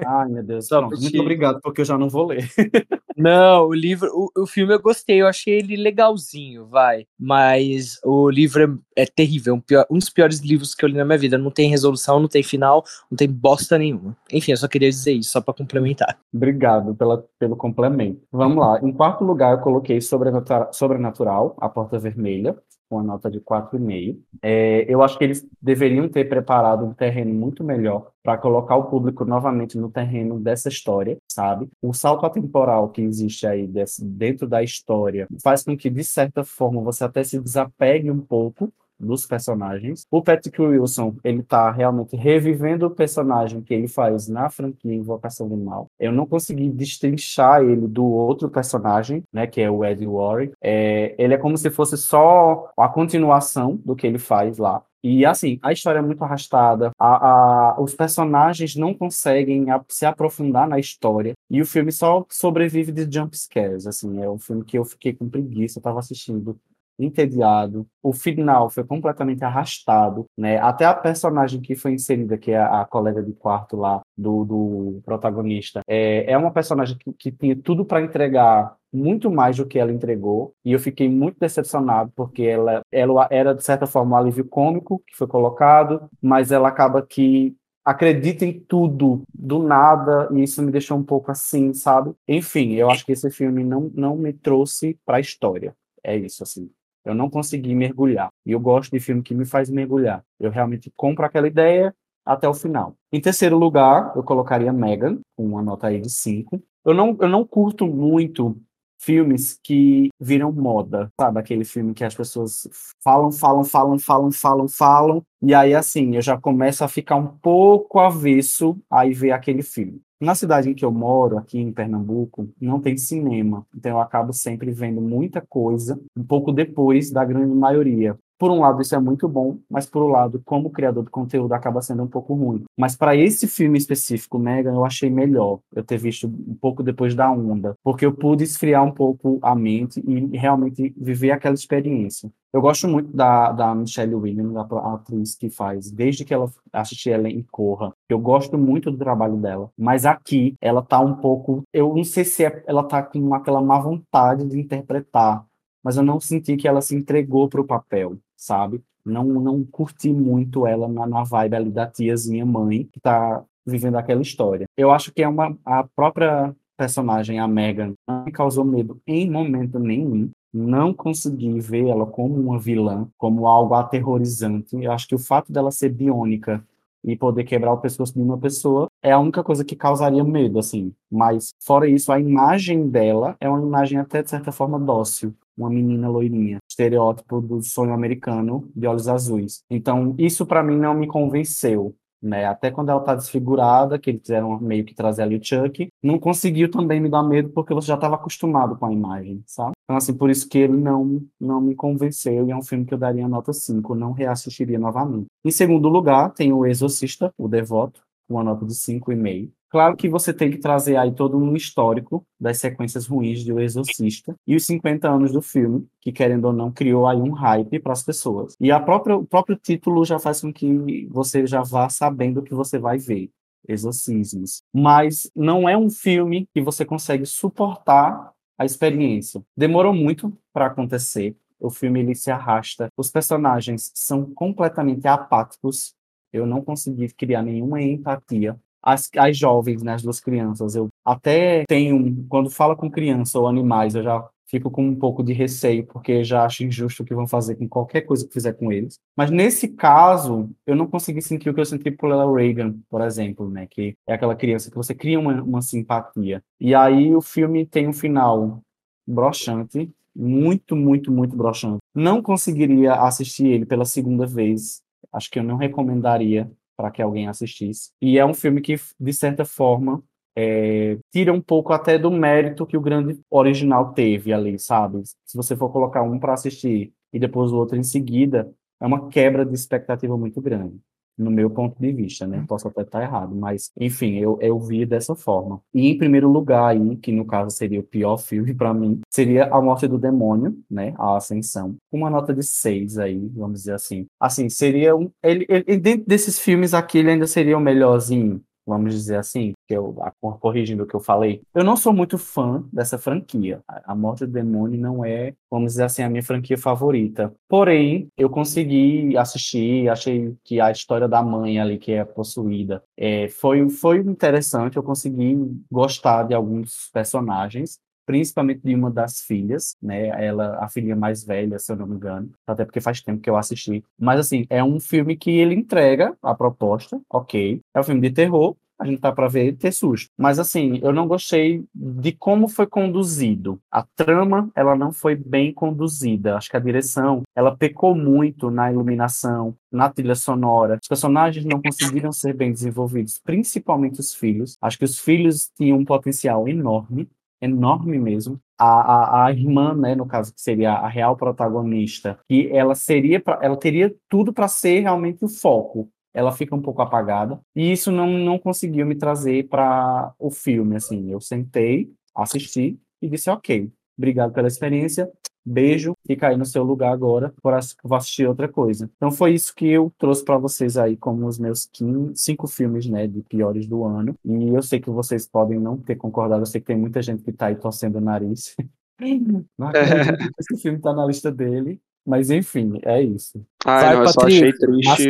Speaker 2: Ai, meu Deus. Muito obrigado, porque eu já não vou ler.
Speaker 1: não, o livro, o, o filme eu gostei, eu achei ele legalzinho, vai. Mas o livro é, é terrível, um, pior, um dos piores livros que eu li na minha vida. Não tem resolução, não tem final, não tem bosta nenhuma. Enfim, eu só queria dizer isso, só pra complementar.
Speaker 2: Obrigado pela, pelo complemento. Vamos lá. Em quarto lugar, eu coloquei Sobrenatural, Sobrenatural A Porta Vermelha, com a nota de 4,5. É, eu acho que eles deveriam ter preparado um terreno muito melhor para colocar o público novamente no terreno dessa história, sabe? O salto atemporal que existe aí desse, dentro da história faz com que, de certa forma, você até se desapegue um pouco dos personagens. O Patrick Wilson, ele tá realmente revivendo o personagem que ele faz na franquia Invocação do Mal. Eu não consegui destrinchar ele do outro personagem, né, que é o Eddie Warwick. É, ele é como se fosse só a continuação do que ele faz lá. E assim, a história é muito arrastada, a, a, os personagens não conseguem a, se aprofundar na história, e o filme só sobrevive de jump scares. Assim, é um filme que eu fiquei com preguiça, eu tava assistindo entediado. O final foi completamente arrastado, né? Até a personagem que foi inserida, que é a, colega de quarto lá do, do protagonista, é, é uma personagem que, que tinha tudo para entregar muito mais do que ela entregou e eu fiquei muito decepcionado porque ela, ela era de certa forma um alívio cômico que foi colocado, mas ela acaba que acredita em tudo do nada e isso me deixou um pouco assim, sabe? Enfim, eu acho que esse filme não, não me trouxe para a história. É isso assim. Eu não consegui mergulhar. E eu gosto de filme que me faz mergulhar. Eu realmente compro aquela ideia até o final. Em terceiro lugar, eu colocaria Megan, com uma nota aí de 5. Eu não, eu não curto muito filmes que viram moda, sabe? Aquele filme que as pessoas falam, falam, falam, falam, falam, falam, e aí assim, eu já começo a ficar um pouco avesso a ver aquele filme. Na cidade em que eu moro, aqui em Pernambuco, não tem cinema, então eu acabo sempre vendo muita coisa um pouco depois da grande maioria. Por um lado, isso é muito bom, mas por um lado, como criador de conteúdo, acaba sendo um pouco ruim. Mas para esse filme específico, Megan, eu achei melhor eu ter visto um pouco depois da onda, porque eu pude esfriar um pouco a mente e realmente viver aquela experiência. Eu gosto muito da, da Michelle Williams, a atriz que faz, desde que ela assisti ela em Corra. Eu gosto muito do trabalho dela, mas aqui ela tá um pouco. Eu não sei se é, ela tá com aquela má vontade de interpretar, mas eu não senti que ela se entregou para o papel sabe? Não, não curti muito ela na, na vibe ali da tiazinha mãe, que tá vivendo aquela história. Eu acho que é uma a própria personagem, a Megan, não me causou medo em momento nenhum. Não consegui ver ela como uma vilã, como algo aterrorizante. Eu acho que o fato dela ser biônica e poder quebrar o pescoço de uma pessoa é a única coisa que causaria medo, assim. Mas, fora isso, a imagem dela é uma imagem até, de certa forma, dócil uma menina loirinha, estereótipo do sonho americano de olhos azuis. Então, isso para mim não me convenceu. Né? Até quando ela tá desfigurada, que eles quiseram meio que trazer ali o Chuck, não conseguiu também me dar medo porque você já estava acostumado com a imagem, sabe? Então, assim, por isso que ele não, não me convenceu e é um filme que eu daria nota 5, não reassistiria novamente. Em segundo lugar, tem o Exorcista, o Devoto, uma nota de 5,5. Claro que você tem que trazer aí todo um histórico das sequências ruins de O Exorcista e os 50 anos do filme, que querendo ou não criou aí um hype para as pessoas. E a própria, o próprio título já faz com que você já vá sabendo o que você vai ver. Exorcismos. Mas não é um filme que você consegue suportar a experiência. Demorou muito para acontecer. O filme ele se arrasta. Os personagens são completamente apáticos. Eu não consegui criar nenhuma empatia. As, as jovens, né, as duas crianças, eu até tenho, quando fala com criança ou animais, eu já fico com um pouco de receio, porque já acho injusto o que vão fazer com qualquer coisa que fizer com eles. Mas nesse caso, eu não consegui sentir o que eu senti por Ella Reagan, por exemplo, né? Que é aquela criança que você cria uma, uma simpatia. E aí o filme tem um final broxante, muito, muito, muito broxante. Não conseguiria assistir ele pela segunda vez. Acho que eu não recomendaria para que alguém assistisse. E é um filme que, de certa forma, é, tira um pouco até do mérito que o grande original teve ali, sabe? Se você for colocar um para assistir e depois o outro em seguida, é uma quebra de expectativa muito grande, no meu ponto de vista, né? Posso até estar errado, mas enfim, eu, eu vi dessa forma. E em primeiro lugar aí, que no caso seria o pior filme para mim, seria A Morte do Demônio, né? A Ascensão. Uma nota de seis aí, vamos dizer assim. Assim, seria um. Ele, ele, dentro desses filmes aqui, ele ainda seria o melhorzinho vamos dizer assim, que eu corrigindo o que eu falei, eu não sou muito fã dessa franquia. A Morte do Demônio não é, vamos dizer assim, a minha franquia favorita. Porém, eu consegui assistir, achei que a história da mãe ali que é possuída é, foi foi interessante. Eu consegui gostar de alguns personagens principalmente de uma das filhas, né? Ela, a filha mais velha, se eu não me engano, até porque faz tempo que eu assisti. Mas assim, é um filme que ele entrega a proposta, ok. É um filme de terror, a gente tá para ver ter susto. Mas assim, eu não gostei de como foi conduzido. A trama, ela não foi bem conduzida. Acho que a direção, ela pecou muito na iluminação, na trilha sonora. Os personagens não conseguiram ser bem desenvolvidos, principalmente os filhos. Acho que os filhos tinham um potencial enorme, enorme mesmo. A, a, a, irmã, né, no caso, que seria a real protagonista, que ela seria, ela teria tudo para ser realmente o foco. Ela fica um pouco apagada e isso não, não conseguiu me trazer para o filme. Assim, eu sentei, assisti e disse ok, obrigado pela experiência, beijo, fica aí no seu lugar agora, vou assistir outra coisa. Então foi isso que eu trouxe para vocês aí como os meus 15, cinco filmes, né, de piores do ano. E eu sei que vocês podem não ter concordado, eu sei que tem muita gente que tá aí torcendo o nariz. não acredito que esse filme tá na lista dele, mas enfim, é isso.
Speaker 3: Ah, Vai, não, eu só achei triste.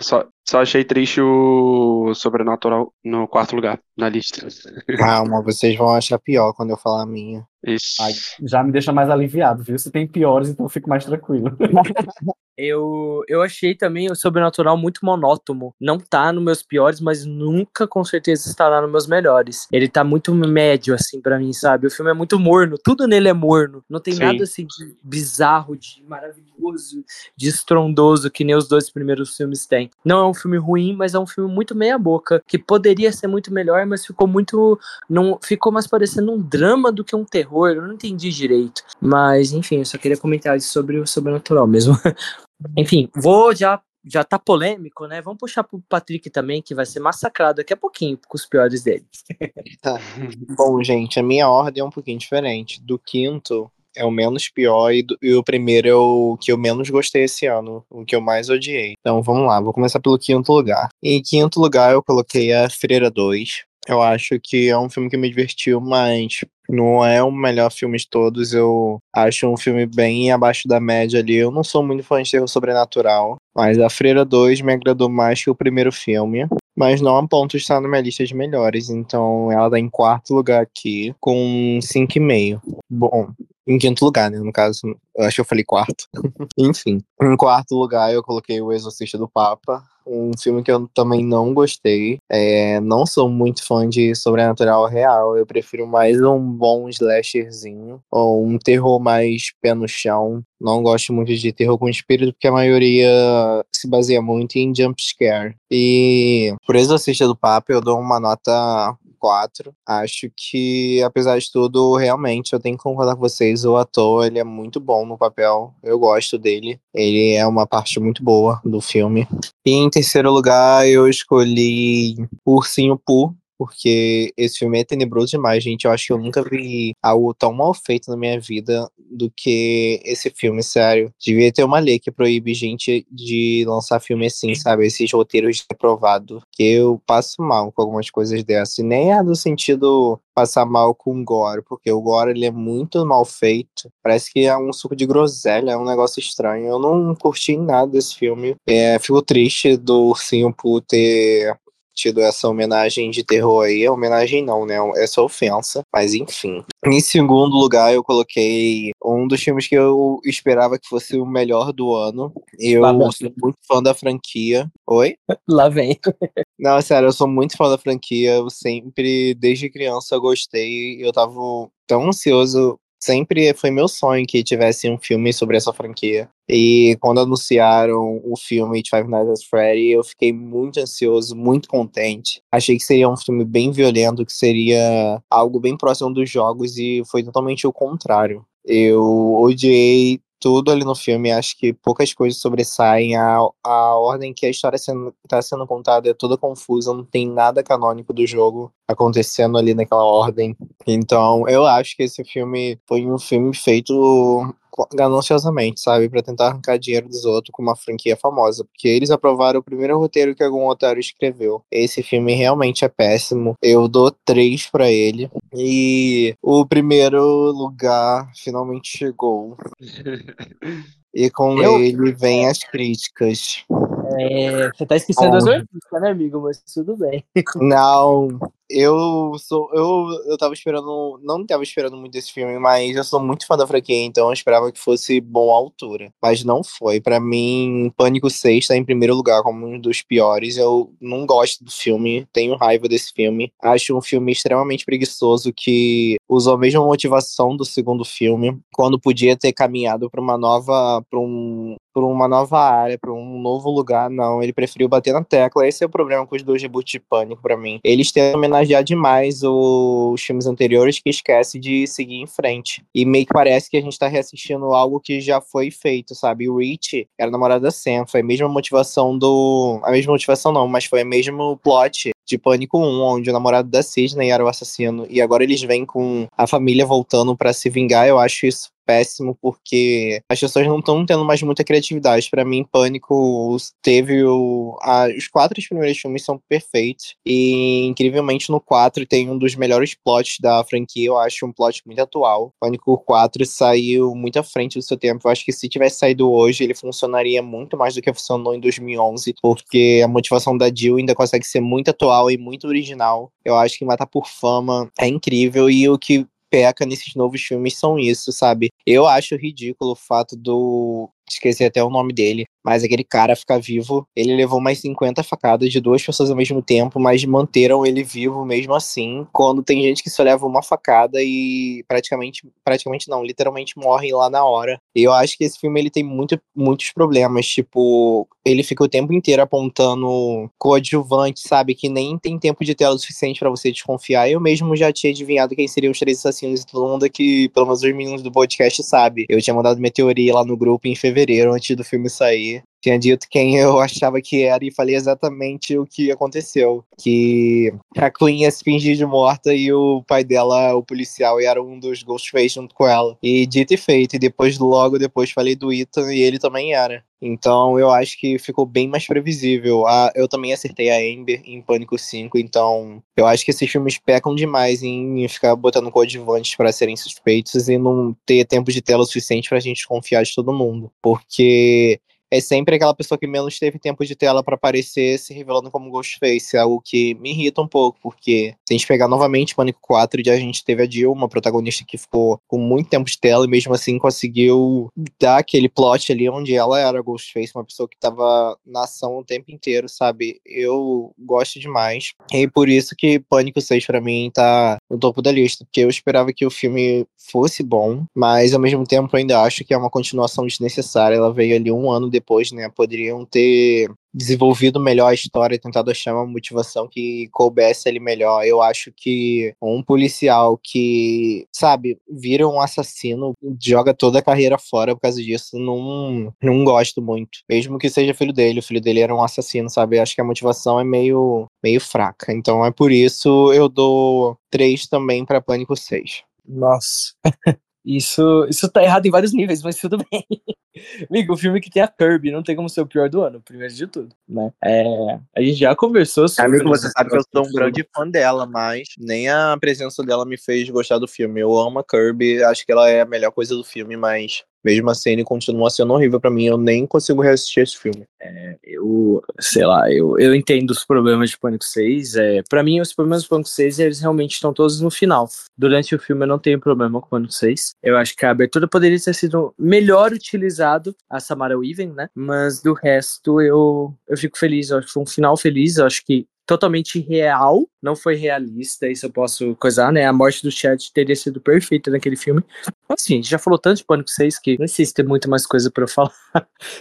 Speaker 3: Só, só achei triste o Sobrenatural no quarto lugar na lista.
Speaker 4: Calma, vocês vão achar pior quando eu falar a minha.
Speaker 3: Isso. Ai,
Speaker 2: já me deixa mais aliviado, viu? Se tem piores, então eu fico mais tranquilo.
Speaker 1: eu, eu achei também o Sobrenatural muito monótono. Não tá nos meus piores, mas nunca com certeza estará nos meus melhores. Ele tá muito médio, assim, para mim, sabe? O filme é muito morno, tudo nele é morno. Não tem Sim. nada assim de bizarro, de maravilhoso, de estrondoso que nem os dois primeiros filmes têm. Não é um filme ruim, mas é um filme muito meia boca, que poderia ser muito melhor, mas ficou muito não ficou mais parecendo um drama do que um terror. Eu não entendi direito. Mas enfim, eu só queria comentar sobre o sobrenatural mesmo. enfim, vou já já tá polêmico, né? Vamos puxar pro Patrick também, que vai ser massacrado daqui a pouquinho com os piores dele.
Speaker 4: Tá. Bom, gente, a minha ordem é um pouquinho diferente. Do quinto é o menos pior e, e, o primeiro é o que eu menos gostei esse ano, o que eu mais odiei. Então vamos lá, vou começar pelo quinto lugar. Em quinto lugar eu coloquei a Freira 2. Eu acho que é um filme que me divertiu, mas não é o melhor filme de todos. Eu acho um filme bem abaixo da média ali. Eu não sou muito fã de terror sobrenatural, mas a Freira 2 me agradou mais que o primeiro filme. Mas não a ponto de estar na minha lista de melhores. Então ela tá em quarto lugar aqui, com 5,5. Bom, em quinto lugar, né? No caso, acho que eu falei quarto. Enfim, em quarto lugar eu coloquei O Exorcista do Papa, um filme que eu também não gostei. É, não sou muito fã de sobrenatural real. Eu prefiro mais um bom slasherzinho ou um terror mais pé no chão. Não gosto muito de terror com espírito, porque a maioria se baseia muito em jump scare. E por Exorcista do Papa eu dou uma nota 4. Acho que, apesar de tudo, realmente eu tenho que concordar com vocês. O ator, ele é muito bom no papel. Eu gosto dele. Ele é uma parte muito boa do filme. E em terceiro lugar, eu escolhi Ursinho Pooh, porque esse filme é tenebroso demais, gente. Eu acho que eu nunca vi algo tão mal feito na minha vida do que esse filme, sério. Devia ter uma lei que proíbe gente de lançar filme assim, sabe? Esses roteiros aprovados. Que eu passo mal com algumas coisas dessas. E nem é no sentido passar mal com o gore, porque o gore ele é muito mal feito. Parece que é um suco de groselha, é um negócio estranho. Eu não curti nada desse filme. É, fico triste do Ursinho por ter tido essa homenagem de terror aí. Homenagem não, né? Essa ofensa. Mas enfim. Em segundo lugar, eu coloquei um dos filmes que eu esperava que fosse o melhor do ano. Eu sou muito fã da franquia. Oi?
Speaker 1: Lá vem.
Speaker 4: Não, sério, eu sou muito fã da franquia. Eu sempre, desde criança, gostei. Eu tava tão ansioso sempre foi meu sonho que tivesse um filme sobre essa franquia. E quando anunciaram o filme Five Nights at Freddy, eu fiquei muito ansioso, muito contente. Achei que seria um filme bem violento, que seria algo bem próximo dos jogos e foi totalmente o contrário. Eu odiei tudo ali no filme. Acho que poucas coisas sobressaem. A, a ordem que a história está sendo, tá sendo contada é toda confusa, não tem nada canônico do jogo acontecendo ali naquela ordem. Então, eu acho que esse filme foi um filme feito gananciosamente, sabe? para tentar arrancar dinheiro dos outros com uma franquia famosa. Porque eles aprovaram o primeiro roteiro que algum otário escreveu. Esse filme realmente é péssimo. Eu dou três para ele. E o primeiro lugar finalmente chegou. E com eu... ele vem as críticas.
Speaker 1: É, você tá esquecendo as artistas, né, amigo? Mas tudo bem.
Speaker 4: Não, eu sou. Eu, eu tava esperando. Não tava esperando muito desse filme, mas eu sou muito fã da franquia, então eu esperava que fosse bom à altura. Mas não foi. para mim, Pânico 6 tá em primeiro lugar como um dos piores. Eu não gosto do filme, tenho raiva desse filme. Acho um filme extremamente preguiçoso que usou a mesma motivação do segundo filme, quando podia ter caminhado para uma nova. para um por uma nova área, para um novo lugar, não. Ele preferiu bater na tecla. Esse é o problema com os dois reboots de Pânico para mim. Eles tentam homenagear demais os filmes anteriores que esquece de seguir em frente. E meio que parece que a gente tá reassistindo algo que já foi feito, sabe? O Rich era namorado da Sam, foi a mesma motivação do. A mesma motivação não, mas foi o mesmo plot de Pânico 1, onde o namorado da Sidney era o assassino, e agora eles vêm com a família voltando para se vingar, eu acho isso péssimo porque as pessoas não estão tendo mais muita criatividade. Para mim, Pânico teve o, a, os quatro primeiros filmes são perfeitos e incrivelmente no 4 tem um dos melhores plots da franquia. Eu acho um plot muito atual. Pânico 4 saiu muito à frente do seu tempo. Eu acho que se tivesse saído hoje, ele funcionaria muito mais do que funcionou em 2011, porque a motivação da Jill ainda consegue ser muito atual e muito original. Eu acho que Matar por Fama é incrível e o que peca nesses novos filmes são isso, sabe? Eu acho ridículo o fato do. Esqueci até o nome dele. Mas aquele cara ficar vivo, ele levou mais 50 facadas de duas pessoas ao mesmo tempo, mas manteram ele vivo mesmo assim. Quando tem gente que só leva uma facada e praticamente, praticamente não, literalmente morre lá na hora. Eu acho que esse filme ele tem muito, muitos problemas, tipo, ele fica o tempo inteiro apontando coadjuvante, sabe, que nem tem tempo de tela suficiente para você desconfiar. Eu mesmo já tinha adivinhado quem seriam os três assassinos e todo mundo aqui, pelo menos os meninos do podcast sabe. Eu tinha mandado minha teoria lá no grupo em fevereiro, antes do filme sair tinha dito quem eu achava que era e falei exatamente o que aconteceu. Que a Queen ia se fingir de morta e o pai dela, o policial, era um dos Ghostface junto com ela. E dito e feito, e depois, logo depois, falei do Ethan e ele também era. Então eu acho que ficou bem mais previsível. Ah, eu também acertei a Amber em Pânico 5, então eu acho que esses filmes pecam demais em ficar botando coadjuvantes para serem suspeitos e não ter tempo de tela suficiente pra gente confiar de todo mundo. Porque é sempre aquela pessoa que menos teve tempo de tela para aparecer se revelando como Ghostface, algo que me irrita um pouco, porque se a gente pegar novamente Pânico 4, a gente teve a Jill, uma protagonista que ficou com muito tempo de tela e mesmo assim conseguiu dar aquele plot ali onde ela era Ghostface, uma pessoa que tava na ação o tempo inteiro, sabe? Eu gosto demais. E por isso que Pânico 6 para mim tá no topo da lista, porque eu esperava que o filme fosse bom, mas ao mesmo tempo ainda acho que é uma continuação desnecessária. Ela veio ali um ano depois depois, né? Poderiam ter desenvolvido melhor a história, tentado achar uma motivação que coubesse ele melhor. Eu acho que um policial que, sabe, vira um assassino, joga toda a carreira fora por causa disso, não, não gosto muito. Mesmo que seja filho dele, o filho dele era um assassino, sabe? Eu acho que a motivação é meio, meio fraca. Então é por isso eu dou 3 também para Pânico 6.
Speaker 1: Nossa. Isso, isso tá errado em vários níveis, mas tudo bem. Amigo, o filme que tem a Kirby não tem como ser o pior do ano, primeiro de tudo, né? É, a gente já conversou
Speaker 4: sobre... Amigo, você sabe que eu sou um grande fã dela, mas nem a presença dela me fez gostar do filme. Eu amo a Kirby, acho que ela é a melhor coisa do filme, mas mesmo assim ele continua sendo horrível para mim, eu nem consigo reassistir esse filme.
Speaker 1: É, eu, sei lá, eu, eu entendo os problemas de Pânico 6, é, para mim os problemas do Pânico 6, eles realmente estão todos no final. Durante o filme eu não tenho problema com o Pânico 6, eu acho que a abertura poderia ter sido melhor utilizado, a Samara Weaving, né, mas do resto eu, eu fico feliz, eu acho que foi um final feliz, eu acho que totalmente real, não foi realista, isso eu posso coisar, né? A morte do Chad teria sido perfeita naquele filme. Assim, a gente já falou tanto de Pânico 6 que não sei se tem muito mais coisa para eu falar.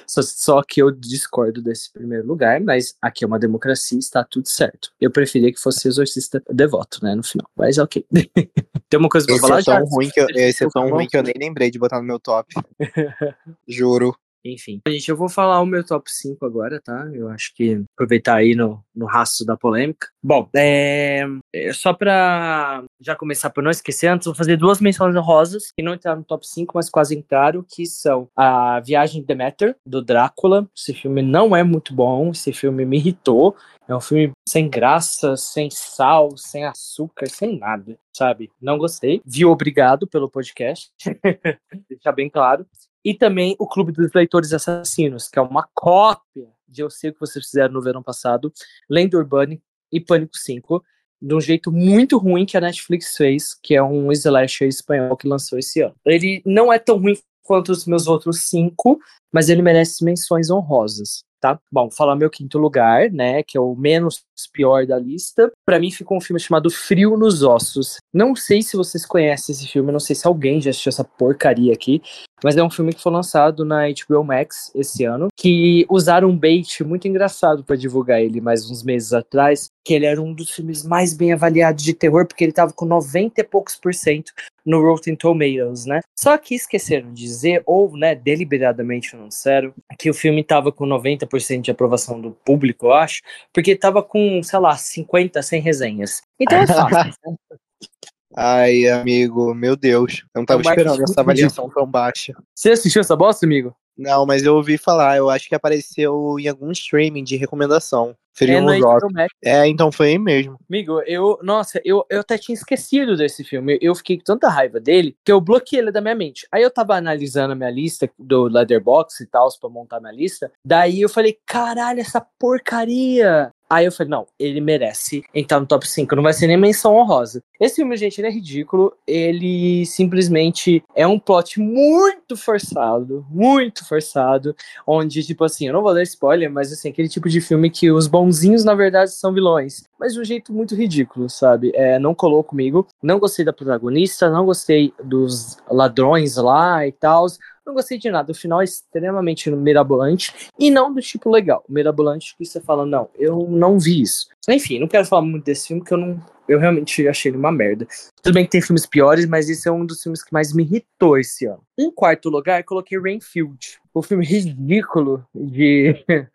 Speaker 1: só, só que eu discordo desse primeiro lugar, mas aqui é uma democracia, está tudo certo. Eu preferia que fosse Exorcista Devoto, né, no final. Mas ok. tem uma coisa pra
Speaker 4: esse
Speaker 1: falar?
Speaker 4: É tão ruim que eu, esse é tão ruim que eu nem lembrei de botar no meu top. Juro.
Speaker 1: Enfim, gente, eu vou falar o meu top 5 agora, tá? Eu acho que aproveitar aí no, no rastro da polêmica. Bom, é, só pra já começar pra não esquecer, antes vou fazer duas menções honrosas que não entraram no top 5, mas quase entraram, que são a Viagem de Demeter, do Drácula. Esse filme não é muito bom, esse filme me irritou. É um filme sem graça, sem sal, sem açúcar, sem nada, sabe? Não gostei. Vi obrigado pelo podcast. Deixar bem claro e também o Clube dos Leitores Assassinos, que é uma cópia de Eu Sei O Que Vocês Fizeram no Verão Passado, Lenda Urbana e Pânico 5, de um jeito muito ruim que a Netflix fez, que é um slasher espanhol que lançou esse ano. Ele não é tão ruim quanto os meus outros cinco, mas ele merece menções honrosas tá? Bom, falar meu quinto lugar, né, que é o menos pior da lista. Para mim ficou um filme chamado Frio nos Ossos. Não sei se vocês conhecem esse filme, não sei se alguém já assistiu essa porcaria aqui, mas é um filme que foi lançado na HBO Max esse ano, que usaram um bait muito engraçado para divulgar ele mais uns meses atrás, que ele era um dos filmes mais bem avaliados de terror, porque ele tava com 90 e poucos por cento no Rotten Tomatoes, né? Só que esqueceram de dizer, ou, né, deliberadamente não disseram, que o filme tava com 90% de aprovação do público, eu acho, porque tava com, sei lá, 50, 100 resenhas. Então é fácil. né?
Speaker 4: Ai, amigo, meu Deus. Eu não tava esperando essa avaliação tão baixa.
Speaker 1: Você assistiu essa bosta, amigo?
Speaker 4: Não, mas eu ouvi falar, eu acho que apareceu em algum streaming de recomendação. Frio
Speaker 1: é Max.
Speaker 4: É, então foi aí mesmo.
Speaker 1: Amigo, eu, nossa, eu, eu até tinha esquecido desse filme. Eu fiquei com tanta raiva dele que eu bloqueei ele da minha mente. Aí eu tava analisando a minha lista do Leatherbox e tal, pra montar minha lista. Daí eu falei, caralho, essa porcaria. Aí eu falei, não, ele merece entrar no top 5, não vai ser nem menção honrosa. Esse filme, gente, ele é ridículo. Ele simplesmente é um plot muito forçado, muito forçado. Onde, tipo assim, eu não vou dar spoiler, mas assim, aquele tipo de filme que os bonzinhos, na verdade, são vilões. Mas de um jeito muito ridículo, sabe? É, não colou comigo. Não gostei da protagonista, não gostei dos ladrões lá e tal. Não gostei de nada. O final é extremamente mirabolante e não do tipo legal. Mirabolante que você fala, não, eu não vi isso. Enfim, não quero falar muito desse filme, que eu não. Eu realmente achei ele uma merda. Tudo bem que tem filmes piores, mas esse é um dos filmes que mais me irritou esse ano. Em quarto lugar, coloquei Rainfield. O filme ridículo de,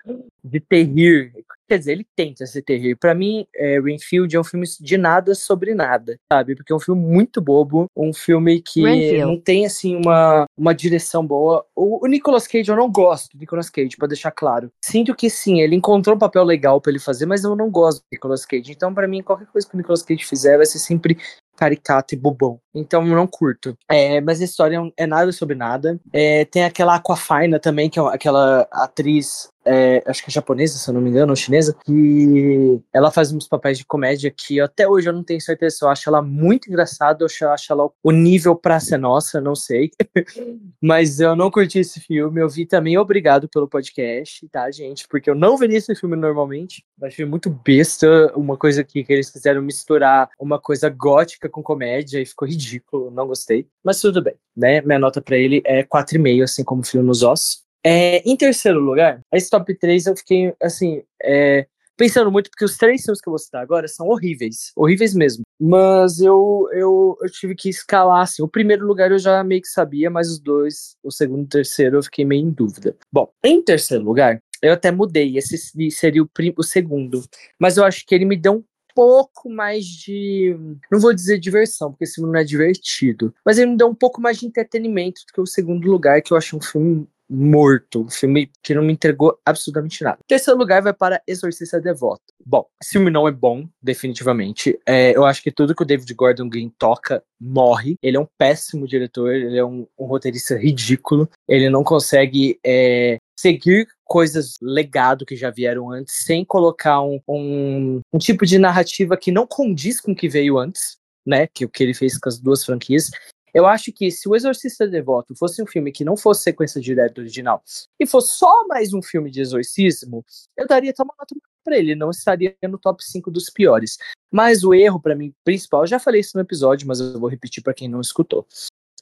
Speaker 1: de terrir. Quer dizer, ele tenta ser terrir. Pra mim, é, Rainfield é um filme de nada sobre nada, sabe? Porque é um filme muito bobo, um filme que
Speaker 5: Rainfield.
Speaker 1: não tem, assim, uma, uma direção boa. O, o Nicolas Cage, eu não gosto do Nicolas Cage, pra deixar claro. Sinto que sim, ele encontrou um papel legal pra ele fazer, mas eu não gosto do Nicolas Cage. Então, pra mim, qualquer coisa que o Nicolas Cage fizer vai ser sempre caricato e bobão. Então não curto. É, mas a história é nada sobre nada. É, tem aquela Aquafina também, que é aquela atriz. é, acho que é japonesa, se eu não me engano, ou chinesa, que ela faz uns papéis de comédia que até hoje eu não tenho certeza se eu acho ela muito engraçada ou se eu acho ela o nível pra ser nossa, não sei. Mas eu não curti esse filme. Eu vi também obrigado pelo podcast, tá, gente? Porque eu não veria esse filme normalmente. Eu achei muito besta, uma coisa que, que eles quiseram misturar uma coisa gótica com comédia e ficou ridículo, não gostei. Mas tudo bem, né? Minha nota pra ele é 4,5, assim como Fio nos Ossos. É, em terceiro lugar, esse top 3 eu fiquei, assim, é, pensando muito, porque os três filmes que eu vou citar agora são horríveis, horríveis mesmo. Mas eu, eu, eu tive que escalar, assim. O primeiro lugar eu já meio que sabia, mas os dois, o segundo e o terceiro, eu fiquei meio em dúvida. Bom, em terceiro lugar, eu até mudei, esse seria o, o segundo. Mas eu acho que ele me deu um pouco mais de. Não vou dizer diversão, porque esse filme não é divertido. Mas ele me deu um pouco mais de entretenimento do que o segundo lugar, que eu achei um filme morto. Um filme que não me entregou absolutamente nada. Terceiro lugar vai para Exorcista Devoto. Bom, esse filme não é bom, definitivamente. É, eu acho que tudo que o David Gordon Green toca morre. Ele é um péssimo diretor, ele é um, um roteirista ridículo. Ele não consegue é, seguir coisas legado que já vieram antes, sem colocar um, um, um tipo de narrativa que não condiz com o que veio antes. Né, que o que ele fez com as duas franquias. Eu acho que se o Exorcista Devoto fosse um filme que não fosse sequência direta do original e fosse só mais um filme de exorcismo, eu daria até uma nota para ele, não estaria no top 5 dos piores. Mas o erro para mim principal, já falei isso no episódio, mas eu vou repetir para quem não escutou.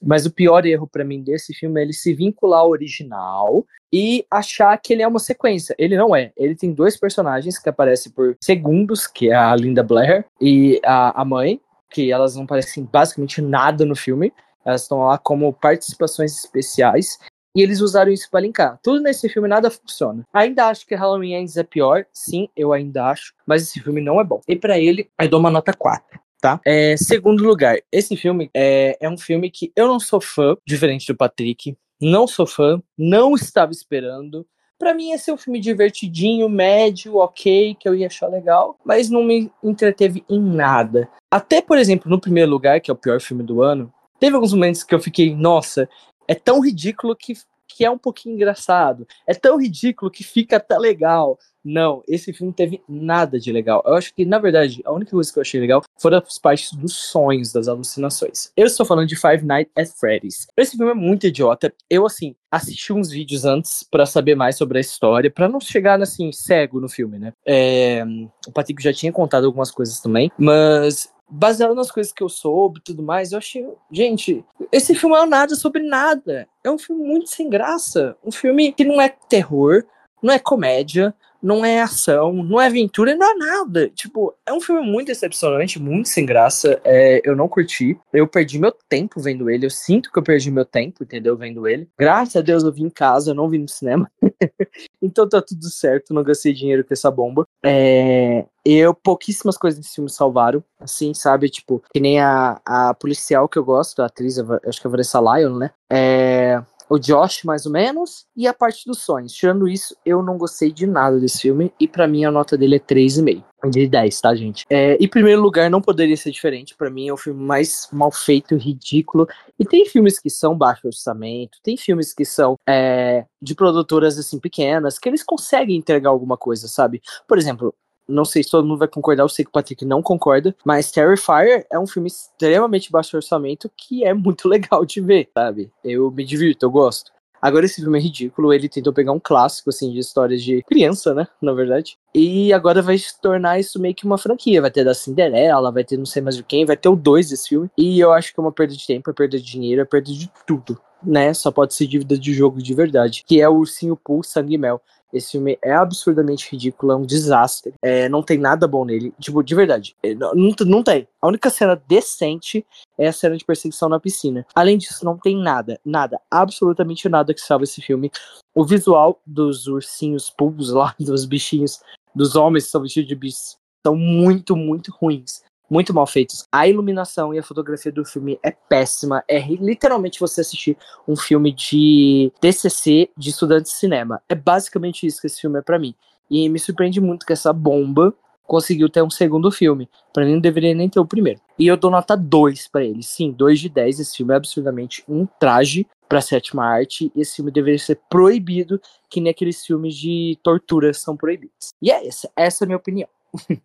Speaker 1: Mas o pior erro para mim desse filme é ele se vincular ao original e achar que ele é uma sequência. Ele não é. Ele tem dois personagens que aparecem por segundos, que é a Linda Blair e a, a mãe, que elas não aparecem basicamente nada no filme. Elas estão lá como participações especiais. E eles usaram isso para linkar. Tudo nesse filme nada funciona. Ainda acho que Halloween Ends é pior. Sim, eu ainda acho. Mas esse filme não é bom. E para ele, eu dou uma nota 4 tá? É, segundo lugar, esse filme é, é um filme que eu não sou fã, diferente do Patrick. Não sou fã, não estava esperando. Para mim, esse é um filme divertidinho, médio, ok, que eu ia achar legal, mas não me entreteve em nada. Até, por exemplo, no primeiro lugar, que é o pior filme do ano, teve alguns momentos que eu fiquei, nossa, é tão ridículo que, que é um pouquinho engraçado. É tão ridículo que fica até legal. Não, esse filme teve nada de legal. Eu acho que, na verdade, a única coisa que eu achei legal foram as partes dos sonhos, das alucinações. Eu estou falando de Five Nights at Freddy's. Esse filme é muito idiota. Eu, assim, assisti uns vídeos antes para saber mais sobre a história, para não chegar, assim, cego no filme, né? É... O Patrick já tinha contado algumas coisas também, mas baseado nas coisas que eu soube e tudo mais, eu achei. Gente, esse filme é nada sobre nada. É um filme muito sem graça. Um filme que não é terror, não é comédia, não é ação, não é aventura, não é nada. Tipo, é um filme muito decepcionante, muito sem graça. É, eu não curti. Eu perdi meu tempo vendo ele. Eu sinto que eu perdi meu tempo, entendeu? Vendo ele. Graças a Deus eu vim em casa, eu não vim no cinema. então tá tudo certo, não gastei dinheiro com essa bomba. É, eu, pouquíssimas coisas nesse filme salvaram, assim, sabe? Tipo, que nem a, a policial que eu gosto, a atriz, acho que é a Vanessa Lyon, né? É, o Josh, mais ou menos, e a parte dos sonhos. Tirando isso, eu não gostei de nada desse filme, e para mim a nota dele é 3,5. De 10, tá, gente? É, em primeiro lugar, não poderia ser diferente. para mim é o filme mais mal feito, ridículo. E tem filmes que são baixo orçamento, tem filmes que são é, de produtoras assim pequenas, que eles conseguem entregar alguma coisa, sabe? Por exemplo, não sei se todo mundo vai concordar, eu sei que o Patrick não concorda, mas Terrifier é um filme extremamente baixo orçamento que é muito legal de ver, sabe? Eu me divirto, eu gosto. Agora esse filme é ridículo, ele tentou pegar um clássico, assim, de histórias de criança, né, na verdade, e agora vai se tornar isso meio que uma franquia, vai ter da Cinderela, vai ter não sei mais de quem, vai ter o 2 desse filme, e eu acho que é uma perda de tempo, é perda de dinheiro, é perda de tudo, né, só pode ser dívida de jogo de verdade, que é o Ursinho Pooh Sangue e Mel. Esse filme é absurdamente ridículo, é um desastre. É, não tem nada bom nele. Tipo, de verdade. É, não, não tem. A única cena decente é a cena de perseguição na piscina. Além disso, não tem nada. Nada. Absolutamente nada que salve esse filme. O visual dos ursinhos pulpos lá, dos bichinhos, dos homens que são vestidos de bichos, são muito, muito ruins muito mal feitos. A iluminação e a fotografia do filme é péssima. É literalmente você assistir um filme de TCC de estudante de cinema. É basicamente isso que esse filme é para mim. E me surpreende muito que essa bomba conseguiu ter um segundo filme. Para mim não deveria nem ter o primeiro. E eu dou nota 2 para ele. Sim, 2 de 10. Esse filme é absurdamente um traje para sétima arte. E esse filme deveria ser proibido, que nem aqueles filmes de tortura são proibidos. E é essa, essa é a minha opinião.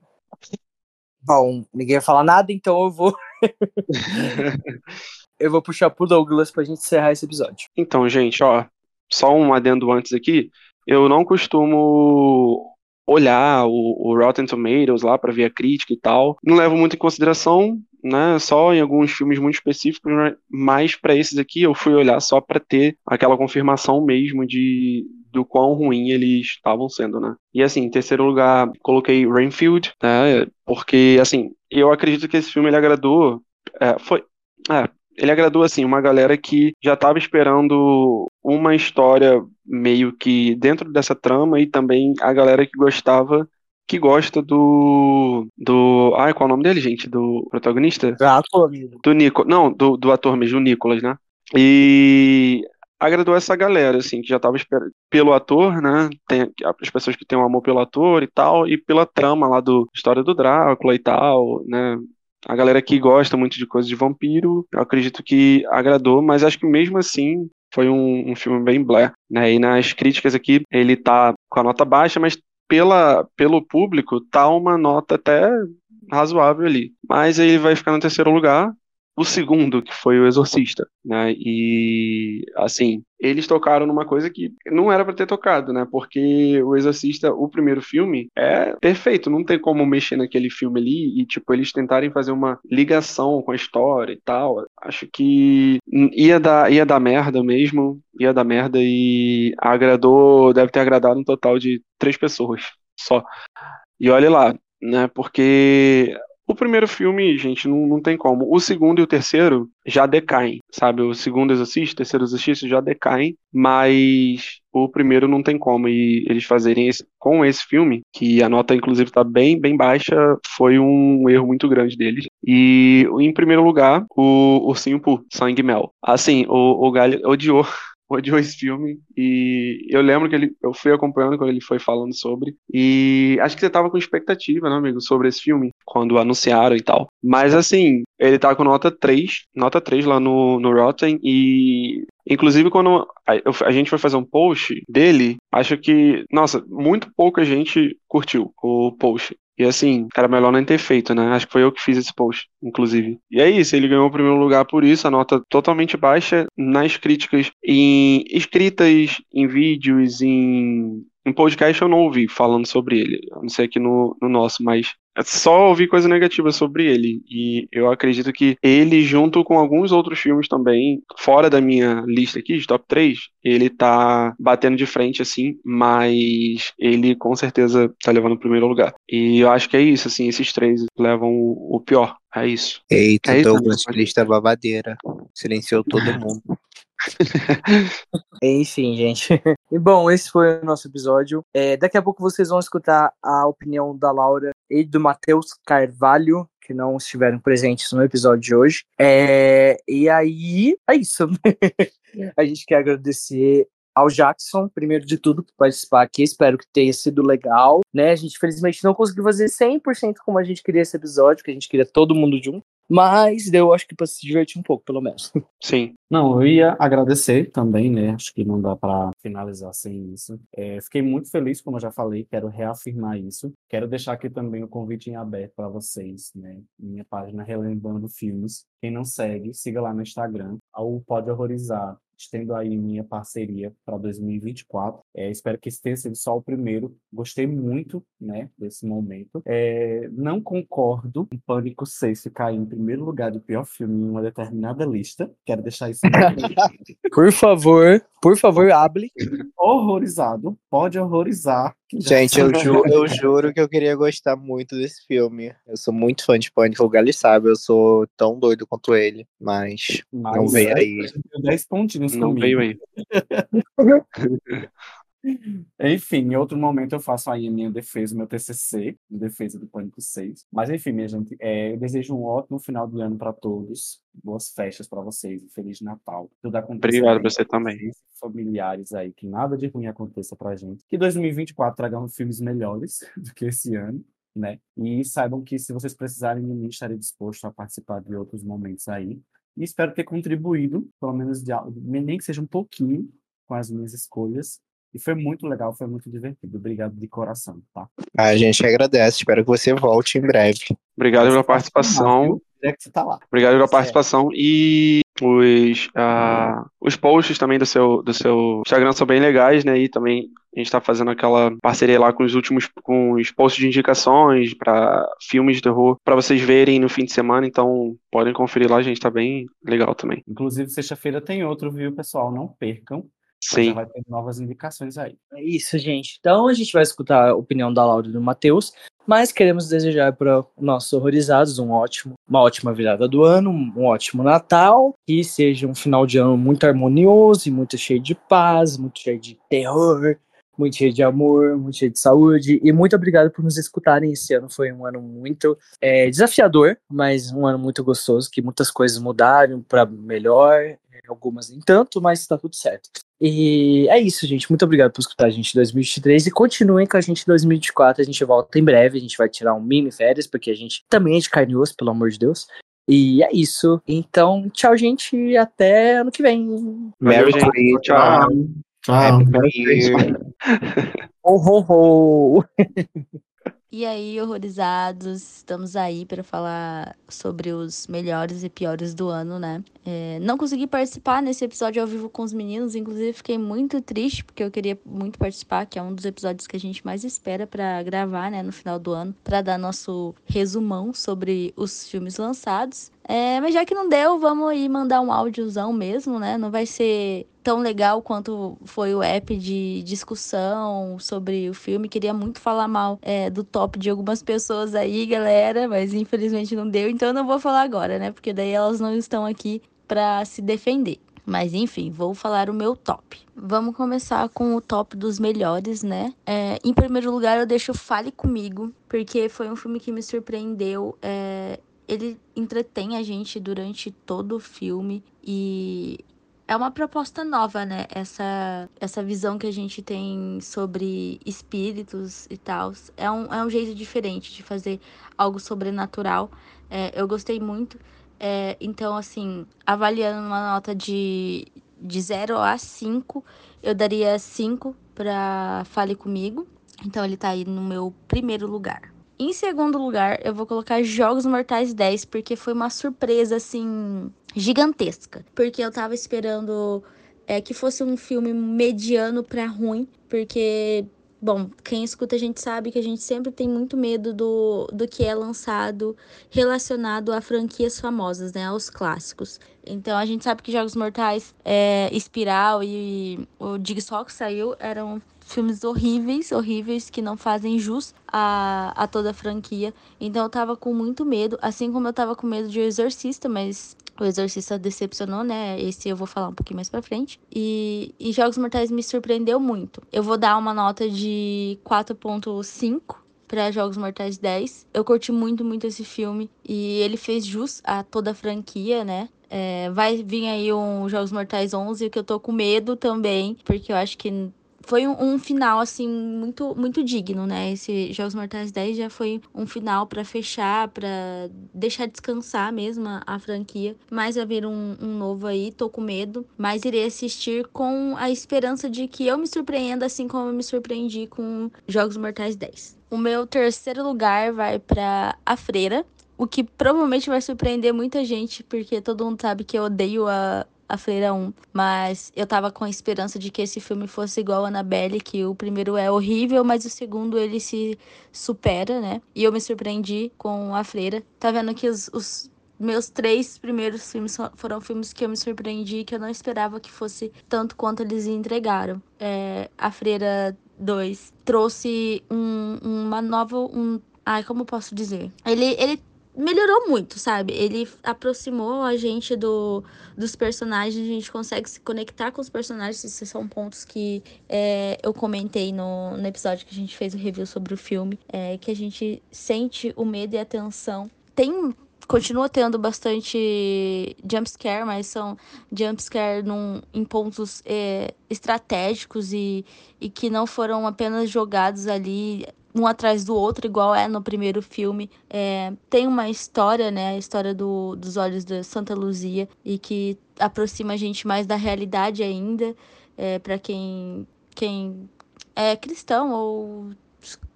Speaker 1: Bom, ninguém vai falar nada, então eu vou. eu vou puxar pro Douglas pra gente encerrar esse episódio.
Speaker 3: Então, gente, ó, só um adendo antes aqui. Eu não costumo olhar o, o Rotten Tomatoes lá para ver a crítica e tal. Não levo muito em consideração, né? Só em alguns filmes muito específicos, mas para esses aqui eu fui olhar só para ter aquela confirmação mesmo de do quão ruim eles estavam sendo, né? E assim, em terceiro lugar, coloquei Rainfield, né? Porque assim, eu acredito que esse filme ele agradou, é, foi, é, ele agradou assim uma galera que já estava esperando uma história meio que dentro dessa trama e também a galera que gostava que gosta do. do. Ai, qual é o nome dele, gente? Do protagonista?
Speaker 1: Do ator.
Speaker 3: Do Nico. Não, do, do ator mesmo, o Nicolas, né? E agradou essa galera, assim, que já tava esperando pelo ator, né? Tem as pessoas que têm um amor pelo ator e tal, e pela trama lá do história do Drácula e tal, né? A galera que gosta muito de coisas de vampiro, eu acredito que agradou, mas acho que mesmo assim foi um, um filme bem blé, né? E nas críticas aqui, ele tá com a nota baixa, mas pela, pelo público, tá uma nota até razoável ali. Mas aí ele vai ficar no terceiro lugar. O segundo, que foi o Exorcista, né? E assim, eles tocaram numa coisa que não era para ter tocado, né? Porque o Exorcista, o primeiro filme, é perfeito, não tem como mexer naquele filme ali e tipo eles tentarem fazer uma ligação com a história e tal. Acho que ia dar ia dar merda mesmo, ia dar merda e agradou, deve ter agradado um total de três pessoas só. E olha lá, né? Porque o primeiro filme, gente, não, não tem como. O segundo e o terceiro já decaem, sabe? O segundo exorcista, o terceiro exorcista já decaem, mas o primeiro não tem como. E eles fazerem esse, com esse filme, que a nota inclusive tá bem, bem baixa, foi um erro muito grande deles. E em primeiro lugar, o Ursinho Poo, Sangue Mel. Assim, o, o Galho odiou odiou esse filme e eu lembro que ele, eu fui acompanhando quando ele foi falando sobre e acho que você tava com expectativa, né, amigo, sobre esse filme quando anunciaram e tal. Mas assim, ele tá com nota 3, nota 3 lá no, no Rotten e inclusive quando a, a gente foi fazer um post dele, acho que, nossa, muito pouca gente curtiu o post. E assim, era melhor nem ter feito, né? Acho que foi eu que fiz esse post, inclusive. E é isso, ele ganhou o primeiro lugar por isso, a nota totalmente baixa nas críticas, em escritas, em vídeos, em em podcast eu não ouvi falando sobre ele, a não ser aqui no, no nosso, mas só ouvi coisa negativa sobre ele. E eu acredito que ele, junto com alguns outros filmes também, fora da minha lista aqui, de top 3, ele tá batendo de frente, assim, mas ele com certeza tá levando o primeiro lugar. E eu acho que é isso, assim, esses três levam o pior. É isso.
Speaker 4: Eita,
Speaker 3: é
Speaker 4: Douglas, lista babadeira. Silenciou todo mundo.
Speaker 1: Enfim, gente. E bom, esse foi o nosso episódio. É, daqui a pouco vocês vão escutar a opinião da Laura e do Matheus Carvalho, que não estiveram presentes no episódio de hoje. É, e aí, é isso. a gente quer agradecer ao Jackson, primeiro de tudo, por participar aqui. Espero que tenha sido legal, né? A gente, felizmente, não conseguiu fazer 100% como a gente queria esse episódio, que a gente queria todo mundo junto. Mas deu, acho que, para se divertir um pouco, pelo menos.
Speaker 3: Sim.
Speaker 2: Não, eu ia agradecer também, né? Acho que não dá para finalizar sem isso. É, fiquei muito feliz, como eu já falei, quero reafirmar isso. Quero deixar aqui também o convite em aberto para vocês, né? Minha página Relembrando Filmes. Quem não segue, siga lá no Instagram, ao Pode Horrorizar estendo aí minha parceria para 2024. É, espero que esse tenha sido só o primeiro. Gostei muito, né, desse momento. É, não concordo com Pânico 6 ficar em primeiro lugar de pior filme em uma determinada lista. Quero deixar isso
Speaker 1: Por favor, por favor, hable.
Speaker 2: Horrorizado, pode horrorizar.
Speaker 4: Gente, eu, ju eu juro que eu queria gostar muito desse filme. Eu sou muito fã de Pânico, o Gali sabe, eu sou tão doido quanto ele, mas, mas não veio aí.
Speaker 2: 10 pontinhos
Speaker 3: não
Speaker 2: comigo.
Speaker 3: veio aí.
Speaker 2: enfim, em outro momento eu faço aí a minha defesa, meu TCC, em defesa do Pânico 6. Mas enfim, minha gente, é, eu desejo um ótimo final de ano para todos. Boas festas para vocês, um Feliz Natal. Tudo
Speaker 3: Obrigado pra você também.
Speaker 2: Familiares aí, que nada de ruim aconteça pra gente. Que 2024 traga filmes melhores do que esse ano. Né? E saibam que se vocês precisarem de mim, estarei disposto a participar de outros momentos aí. E espero ter contribuído, pelo menos de, nem que seja um pouquinho, com as minhas escolhas. E foi muito legal, foi muito divertido. Obrigado de coração, tá?
Speaker 4: A gente agradece, espero que você volte em breve.
Speaker 3: Obrigado pela participação.
Speaker 2: É que você tá lá.
Speaker 3: Obrigado pela participação. E Os, uh, os posts também do seu, do seu Instagram são bem legais, né? E também a gente está fazendo aquela parceria lá com os últimos com os posts de indicações para filmes de terror para vocês verem no fim de semana. Então podem conferir lá, a gente está bem legal também.
Speaker 2: Inclusive sexta-feira tem outro, viu, pessoal? Não percam.
Speaker 3: Sim. Já
Speaker 2: vai ter novas indicações aí.
Speaker 1: É isso, gente. Então a gente vai escutar a opinião da Laura e do Matheus, mas queremos desejar para nossos horrorizados um ótimo, uma ótima virada do ano, um ótimo Natal, que seja um final de ano muito harmonioso e muito cheio de paz, muito cheio de terror, muito cheio de amor, muito cheio de saúde. E muito obrigado por nos escutarem. Esse ano foi um ano muito é, desafiador, mas um ano muito gostoso, que muitas coisas mudaram para melhor, algumas nem tanto, mas está tudo certo. E é isso, gente. Muito obrigado por escutar a gente em 2023 e continuem com a gente em 2024. A gente volta em breve. A gente vai tirar um mini férias, porque a gente também é de carne e osso, pelo amor de Deus. E é isso. Então, tchau, gente. E até ano que vem.
Speaker 3: Merry Christmas. Tchau.
Speaker 2: Tchau.
Speaker 1: Ho, ho, ho.
Speaker 5: E aí, horrorizados, estamos aí para falar sobre os melhores e piores do ano, né? É, não consegui participar nesse episódio ao vivo com os meninos, inclusive fiquei muito triste porque eu queria muito participar, que é um dos episódios que a gente mais espera para gravar, né, no final do ano, para dar nosso resumão sobre os filmes lançados. É, mas já que não deu, vamos aí mandar um áudiozão mesmo, né? Não vai ser tão legal quanto foi o app de discussão sobre o filme. Queria muito falar mal é, do top de algumas pessoas aí, galera, mas infelizmente não deu, então eu não vou falar agora, né? Porque daí elas não estão aqui para se defender. Mas enfim, vou falar o meu top. Vamos começar com o top dos melhores, né? É, em primeiro lugar, eu deixo Fale Comigo, porque foi um filme que me surpreendeu. É, ele entretém a gente durante todo o filme e é uma proposta nova, né? Essa, essa visão que a gente tem sobre espíritos e tal. É um, é um jeito diferente de fazer algo sobrenatural. É, eu gostei muito. É, então, assim, avaliando uma nota de, de 0 a 5, eu daria 5 para Fale Comigo. Então, ele tá aí no meu primeiro lugar. Em segundo lugar, eu vou colocar Jogos Mortais 10, porque foi uma surpresa, assim, gigantesca. Porque eu tava esperando é, que fosse um filme mediano para ruim, porque Bom, quem escuta a gente sabe que a gente sempre tem muito medo do, do que é lançado relacionado a franquias famosas, né? Aos clássicos. Então a gente sabe que Jogos Mortais, é, Espiral e o Jigsaw que saiu eram filmes horríveis, horríveis, que não fazem jus a, a toda a franquia. Então eu tava com muito medo, assim como eu tava com medo de O Exorcista, mas o Exorcista decepcionou, né? Esse eu vou falar um pouquinho mais pra frente. E, e Jogos Mortais me surpreendeu muito. Eu vou dar uma nota de 4.5 para Jogos Mortais 10. Eu curti muito, muito esse filme. E ele fez jus a toda a franquia, né? É, vai vir aí um Jogos Mortais 11, que eu tô com medo também, porque eu acho que foi um, um, final, assim, muito, muito digno, né? Esse Jogos Mortais 10 já foi um final para fechar, para deixar descansar mesmo a, a, franquia. Mas vai vir um, um novo aí, tô com medo. Mas irei assistir com a esperança de que eu me surpreenda, assim como eu me surpreendi com Jogos Mortais 10. O meu terceiro lugar vai para A Freira. O que provavelmente vai surpreender muita gente, porque todo mundo sabe que eu odeio a, a Freira 1. Mas eu tava com a esperança de que esse filme fosse igual a Annabelle, que o primeiro é horrível, mas o segundo ele se supera, né? E eu me surpreendi com a Freira. Tá vendo que os, os meus três primeiros filmes foram filmes que eu me surpreendi, que eu não esperava que fosse tanto quanto eles entregaram. É, a Freira 2 trouxe um, uma nova. Um, ai, como posso dizer? Ele, ele melhorou muito, sabe? Ele aproximou a gente do, dos personagens, a gente consegue se conectar com os personagens. Esses são pontos que é, eu comentei no, no episódio que a gente fez o review sobre o filme, é, que a gente sente o medo e a tensão. Tem continua tendo bastante jumpscare, mas são jumpscare num, em pontos é, estratégicos e, e que não foram apenas jogados ali um atrás do outro, igual é no primeiro filme. É, tem uma história, né? A história do, dos olhos de Santa Luzia, e que aproxima a gente mais da realidade ainda, é, para quem, quem é cristão ou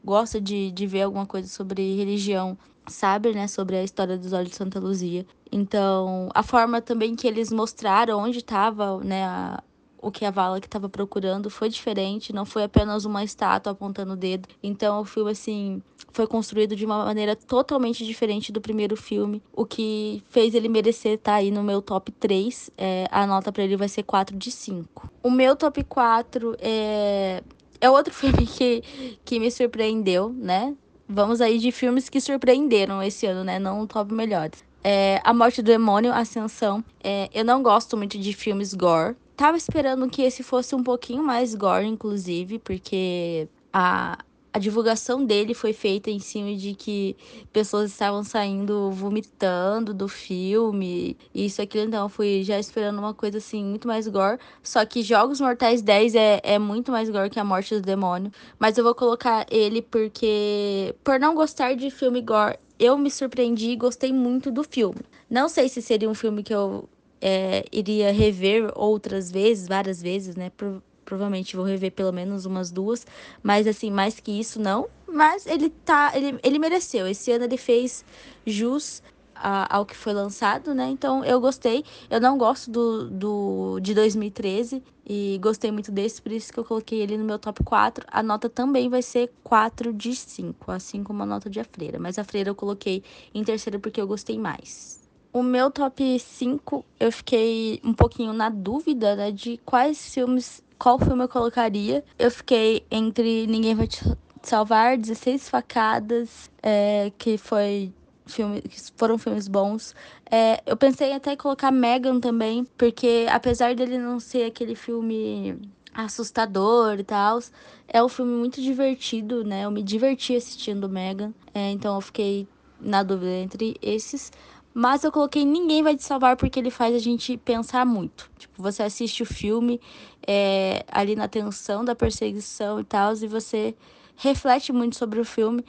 Speaker 5: gosta de, de ver alguma coisa sobre religião sabe, né, sobre a história dos olhos de Santa Luzia. Então, a forma também que eles mostraram onde estava, né, a, o que a Vala que estava procurando foi diferente, não foi apenas uma estátua apontando o dedo. Então, o filme assim foi construído de uma maneira totalmente diferente do primeiro filme, o que fez ele merecer estar tá aí no meu top 3. É, a nota para ele vai ser 4 de 5. O meu top 4 é é outro filme que, que me surpreendeu, né? Vamos aí de filmes que surpreenderam esse ano, né? Não top melhores. É, a Morte do Demônio, Ascensão. É, eu não gosto muito de filmes gore. Tava esperando que esse fosse um pouquinho mais gore, inclusive, porque a, a divulgação dele foi feita em cima de que pessoas estavam saindo vomitando do filme, isso, aquilo. Então, fui já esperando uma coisa assim, muito mais gore. Só que Jogos Mortais 10 é, é muito mais gore que A Morte do Demônio. Mas eu vou colocar ele porque, por não gostar de filme gore, eu me surpreendi e gostei muito do filme. Não sei se seria um filme que eu é, iria rever outras vezes, várias vezes, né? provavelmente vou rever pelo menos umas duas, mas assim, mais que isso não. Mas ele tá, ele, ele mereceu. Esse ano ele fez jus a, ao que foi lançado, né? Então eu gostei. Eu não gosto do, do de 2013 e gostei muito desse, por isso que eu coloquei ele no meu top 4. A nota também vai ser 4 de 5, assim como a nota de A Freira. Mas a Freira eu coloquei em terceiro porque eu gostei mais. O meu top 5, eu fiquei um pouquinho na dúvida, né, de quais filmes qual filme eu colocaria. Eu fiquei entre Ninguém Vai Te Salvar, 16 Facadas, é, que foi filme, que foram filmes bons. É, eu pensei até em colocar Megan também, porque apesar dele não ser aquele filme assustador e tal, é um filme muito divertido, né? Eu me diverti assistindo Megan, é, então eu fiquei na dúvida entre esses. Mas eu coloquei Ninguém Vai Te Salvar porque ele faz a gente pensar muito. Tipo, você assiste o filme é, ali na tensão da perseguição e tal, e você reflete muito sobre o filme.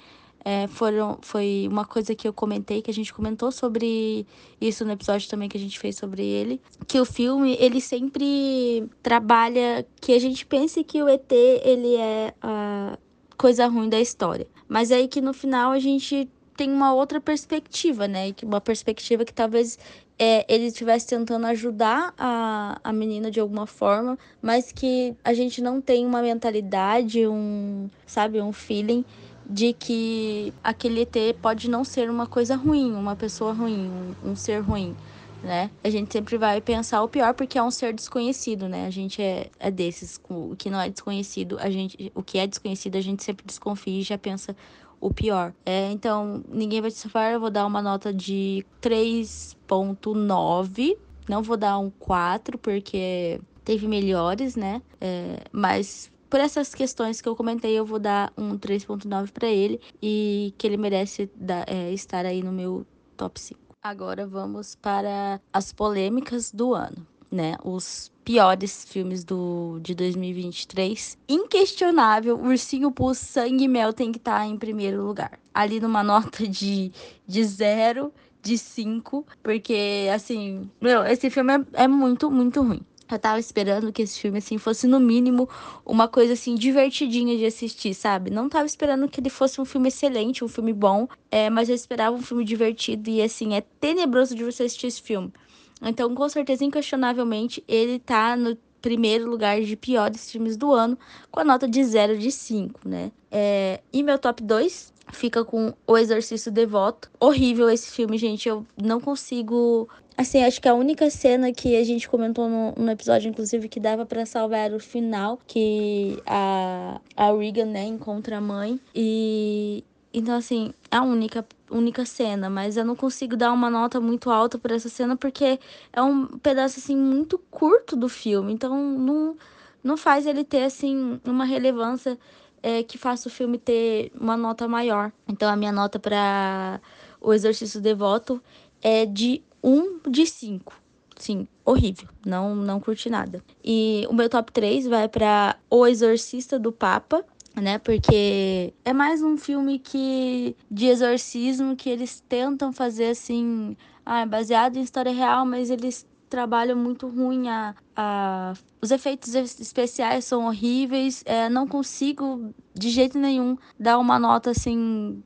Speaker 5: É, foram, foi uma coisa que eu comentei, que a gente comentou sobre isso no episódio também que a gente fez sobre ele. Que o filme, ele sempre trabalha que a gente pense que o ET, ele é a coisa ruim da história. Mas aí que no final a gente tem uma outra perspectiva, né? Uma perspectiva que talvez é, ele estivesse tentando ajudar a, a menina de alguma forma, mas que a gente não tem uma mentalidade, um, sabe, um feeling de que aquele ET pode não ser uma coisa ruim, uma pessoa ruim, um, um ser ruim. Né? A gente sempre vai pensar o pior porque é um ser desconhecido, né? A gente é, é desses, o que não é desconhecido, a gente, o que é desconhecido a gente sempre desconfia e já pensa o pior. É, então, ninguém vai te salvar, eu vou dar uma nota de 3.9. Não vou dar um 4, porque teve melhores, né? É, mas por essas questões que eu comentei, eu vou dar um 3.9 para ele e que ele merece dar, é, estar aí no meu top 5. Agora vamos para as polêmicas do ano né, os piores filmes do, de 2023. Inquestionável, Ursinho Poo Sangue e Mel tem que estar tá em primeiro lugar. Ali numa nota de, de zero, de cinco, porque, assim, meu, esse filme é, é muito, muito ruim. Eu tava esperando que esse filme, assim, fosse no mínimo uma coisa, assim, divertidinha de assistir, sabe? Não tava esperando que ele fosse um filme excelente, um filme bom, é, mas eu esperava um filme divertido e, assim, é tenebroso de você assistir esse filme. Então, com certeza, inquestionavelmente, ele tá no primeiro lugar de piores filmes do ano, com a nota de 0 de 5, né? É, e meu top 2 fica com O Exorcista Devoto. Horrível esse filme, gente. Eu não consigo. Assim, acho que a única cena que a gente comentou no, no episódio, inclusive, que dava para salvar o final, que a, a Regan, né, encontra a mãe. E. Então, assim, é a única única cena, mas eu não consigo dar uma nota muito alta por essa cena porque é um pedaço assim muito curto do filme, então não não faz ele ter assim uma relevância é, que faça o filme ter uma nota maior. Então a minha nota para O Exorcista Devoto é de 1 de 5. Sim, horrível. Não não curti nada. E o meu top 3 vai para O Exorcista do Papa, né? Porque é mais um filme que de exorcismo que eles tentam fazer assim, ah, baseado em história real, mas eles trabalho muito ruim. A, a, os efeitos especiais são horríveis. É, não consigo, de jeito nenhum, dar uma nota assim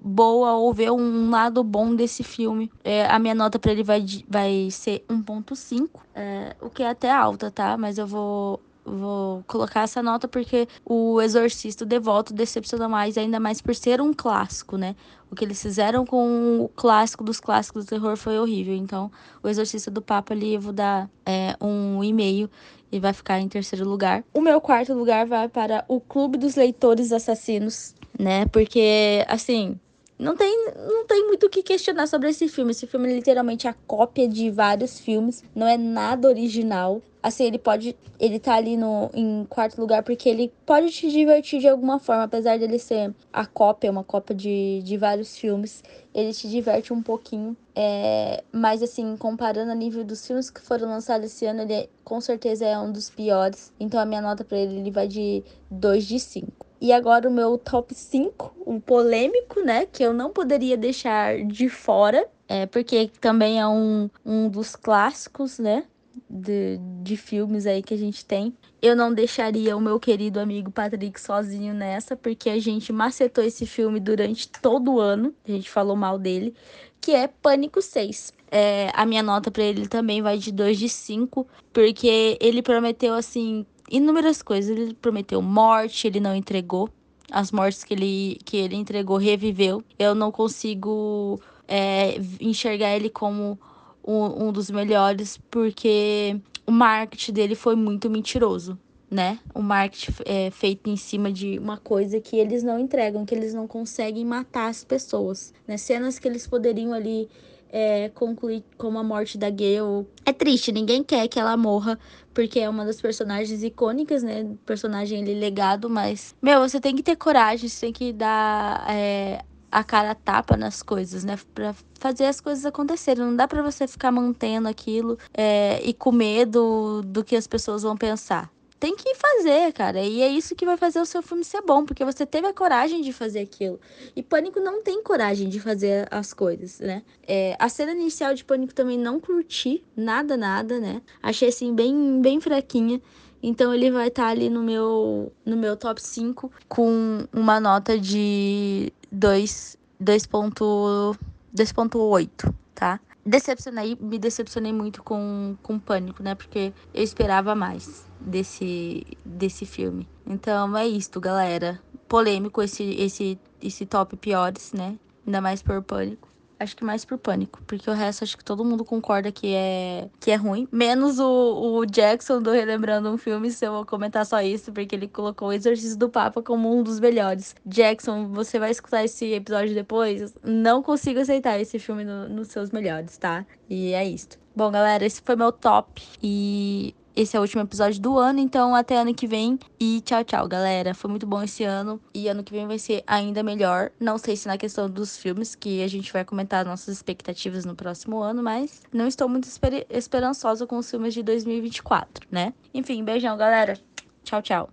Speaker 5: boa ou ver um lado bom desse filme. É, a minha nota para ele vai, vai ser 1.5, é, o que é até alta, tá? Mas eu vou vou colocar essa nota porque o Exorcista, o Devoto, decepciona mais, ainda mais por ser um clássico, né? O que eles fizeram com o clássico dos clássicos do terror foi horrível. Então, o Exorcista do Papa ali eu vou dar é, um e-mail e vai ficar em terceiro lugar. O meu quarto lugar vai para o Clube dos Leitores Assassinos, né? Porque, assim, não tem, não tem muito o que questionar sobre esse filme. Esse filme é literalmente a cópia de vários filmes, não é nada original. Assim, ele pode. Ele tá ali no, em quarto lugar porque ele pode te divertir de alguma forma, apesar dele ser a cópia, uma cópia de, de vários filmes. Ele te diverte um pouquinho. É, mas, assim, comparando a nível dos filmes que foram lançados esse ano, ele é, com certeza é um dos piores. Então, a minha nota para ele, ele vai de 2 de 5. E agora o meu top 5, um polêmico, né? Que eu não poderia deixar de fora. É, porque também é um, um dos clássicos, né? De, de filmes aí que a gente tem. Eu não deixaria o meu querido amigo Patrick sozinho nessa, porque a gente macetou esse filme durante todo o ano. A gente falou mal dele, que é Pânico 6. É, a minha nota para ele também vai de 2 de 5, porque ele prometeu assim inúmeras coisas. Ele prometeu morte, ele não entregou. As mortes que ele, que ele entregou reviveu. Eu não consigo é, enxergar ele como um, um dos melhores, porque o marketing dele foi muito mentiroso né? O marketing é feito em cima de uma coisa que eles não entregam, que eles não conseguem matar as pessoas, né? Cenas que eles poderiam ali é, concluir como a morte da Gale. É triste, ninguém quer que ela morra, porque é uma das personagens icônicas, né? Personagem ele legado, mas. Meu, você tem que ter coragem, você tem que dar. É, a cara tapa nas coisas, né? Pra fazer as coisas acontecerem. Não dá para você ficar mantendo aquilo é, e com medo do que as pessoas vão pensar tem que fazer, cara. E é isso que vai fazer o seu filme ser bom, porque você teve a coragem de fazer aquilo. E Pânico não tem coragem de fazer as coisas, né? É, a cena inicial de Pânico também não curti, nada, nada, né? Achei assim bem, bem fraquinha. Então ele vai estar tá ali no meu, no meu top 5 com uma nota de 2.8, tá? Decepcionei, me decepcionei muito com, com Pânico, né? Porque eu esperava mais desse, desse filme. Então é isto, galera. Polêmico esse, esse, esse top piores, né? Ainda mais por pânico. Acho que mais por pânico, porque o resto acho que todo mundo concorda que é que é ruim. Menos o, o Jackson do Relembrando um Filme, se eu vou comentar só isso, porque ele colocou o Exorcismo do Papa como um dos melhores. Jackson, você vai escutar esse episódio depois? Não consigo aceitar esse filme no, nos seus melhores, tá? E é isso. Bom, galera, esse foi meu top. E esse é o último episódio do ano, então até ano que vem. E tchau, tchau, galera. Foi muito bom esse ano. E ano que vem vai ser ainda melhor. Não sei se na questão dos filmes, que a gente vai comentar nossas expectativas no próximo ano, mas não estou muito esper esperançosa com os filmes de 2024, né? Enfim, beijão, galera. Tchau, tchau.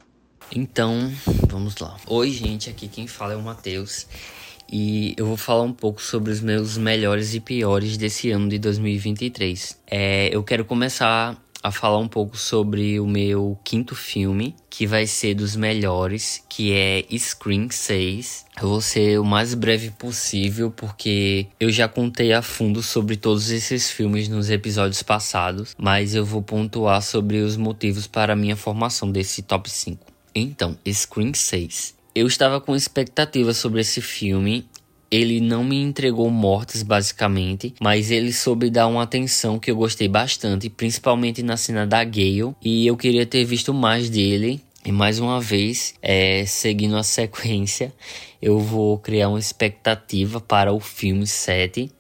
Speaker 6: Então, vamos lá. Oi, gente. Aqui quem fala é o Matheus. E eu vou falar um pouco sobre os meus melhores e piores desse ano de 2023. É, eu quero começar a falar um pouco sobre o meu quinto filme, que vai ser dos melhores, que é Scream 6. Eu vou ser o mais breve possível, porque eu já contei a fundo sobre todos esses filmes nos episódios passados, mas eu vou pontuar sobre os motivos para a minha formação desse top 5. Então, Scream 6. Eu estava com expectativa sobre esse filme ele não me entregou mortes, basicamente, mas ele soube dar uma atenção que eu gostei bastante, principalmente na cena da Gale, e eu queria ter visto mais dele. E mais uma vez, é, seguindo a sequência, eu vou criar uma expectativa para o filme 7.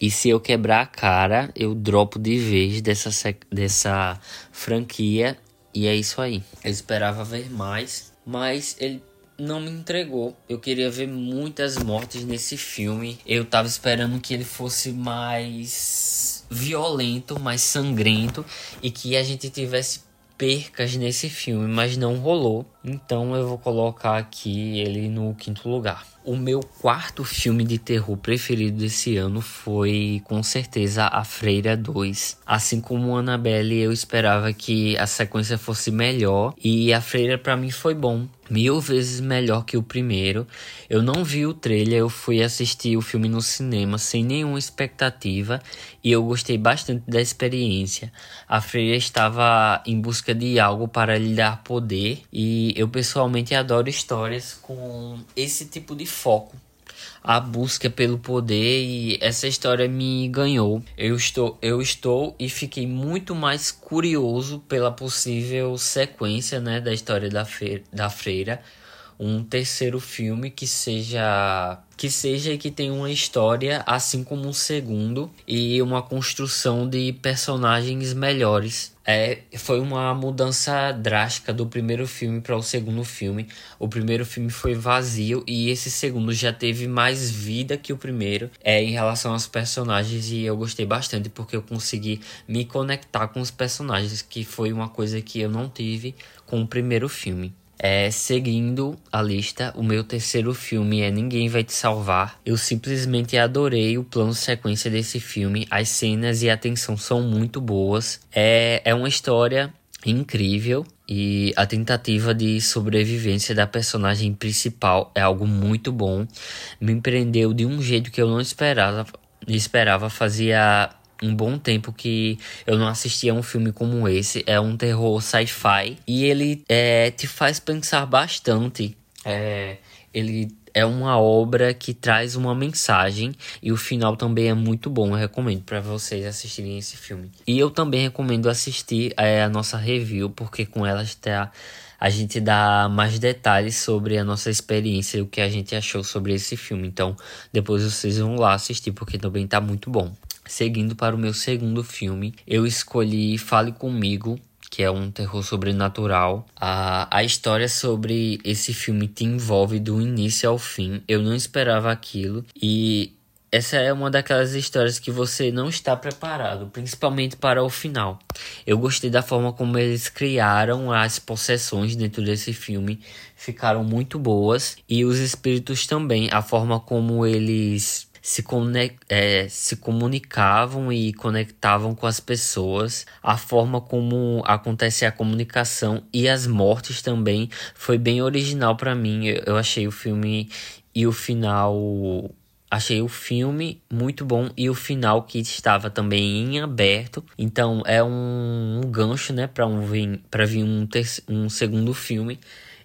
Speaker 6: E se eu quebrar a cara, eu dropo de vez dessa, dessa franquia. E é isso aí. Eu esperava ver mais, mas ele não me entregou. Eu queria ver muitas mortes nesse filme. Eu tava esperando que ele fosse mais violento, mais sangrento e que a gente tivesse percas nesse filme, mas não rolou. Então eu vou colocar aqui ele no quinto lugar. O meu quarto filme de terror preferido desse ano foi com certeza A Freira 2. Assim como Annabelle, eu esperava que a sequência fosse melhor e A Freira para mim foi bom mil vezes melhor que o primeiro. Eu não vi o trailer, eu fui assistir o filme no cinema sem nenhuma expectativa e eu gostei bastante da experiência. A Freira estava em busca de algo para lhe dar poder e eu pessoalmente adoro histórias com esse tipo de foco a busca pelo poder e essa história me ganhou. Eu estou, eu estou e fiquei muito mais curioso pela possível sequência, né, da história da, da freira, um terceiro filme que seja que seja e que tenha uma história assim como um segundo e uma construção de personagens melhores. É, foi uma mudança drástica do primeiro filme para o segundo filme. O primeiro filme foi vazio e esse segundo já teve mais vida que o primeiro é, em relação aos personagens e eu gostei bastante porque eu consegui me conectar com os personagens, que foi uma coisa que eu não tive com o primeiro filme. É, seguindo a lista, o meu terceiro filme é Ninguém Vai Te Salvar. Eu simplesmente adorei o plano sequência desse filme. As cenas e a tensão são muito boas. É, é uma história incrível e a tentativa de sobrevivência da personagem principal é algo muito bom. Me prendeu de um jeito que eu não esperava. Esperava fazia um bom tempo que eu não assistia um filme como esse. É um terror sci-fi e ele é, te faz pensar bastante. É, ele é uma obra que traz uma mensagem e o final também é muito bom. Eu recomendo para vocês assistirem esse filme. E eu também recomendo assistir é, a nossa review, porque com ela está a gente dá mais detalhes sobre a nossa experiência e o que a gente achou sobre esse filme. Então, depois vocês vão lá assistir, porque também tá muito bom. Seguindo para o meu segundo filme, eu escolhi Fale Comigo, que é um terror sobrenatural. A, a história sobre esse filme te envolve do início ao fim. Eu não esperava aquilo e essa é uma daquelas histórias que você não está preparado, principalmente para o final. Eu gostei da forma como eles criaram as possessões dentro desse filme, ficaram muito boas e os espíritos também, a forma como eles se, é, se comunicavam e conectavam com as pessoas, a forma como acontece a comunicação e as mortes também foi bem original para mim. Eu, achei o filme e o final achei o filme muito bom e o final que estava também em aberto. Então é um, um gancho, né, para um para vir um, um segundo filme.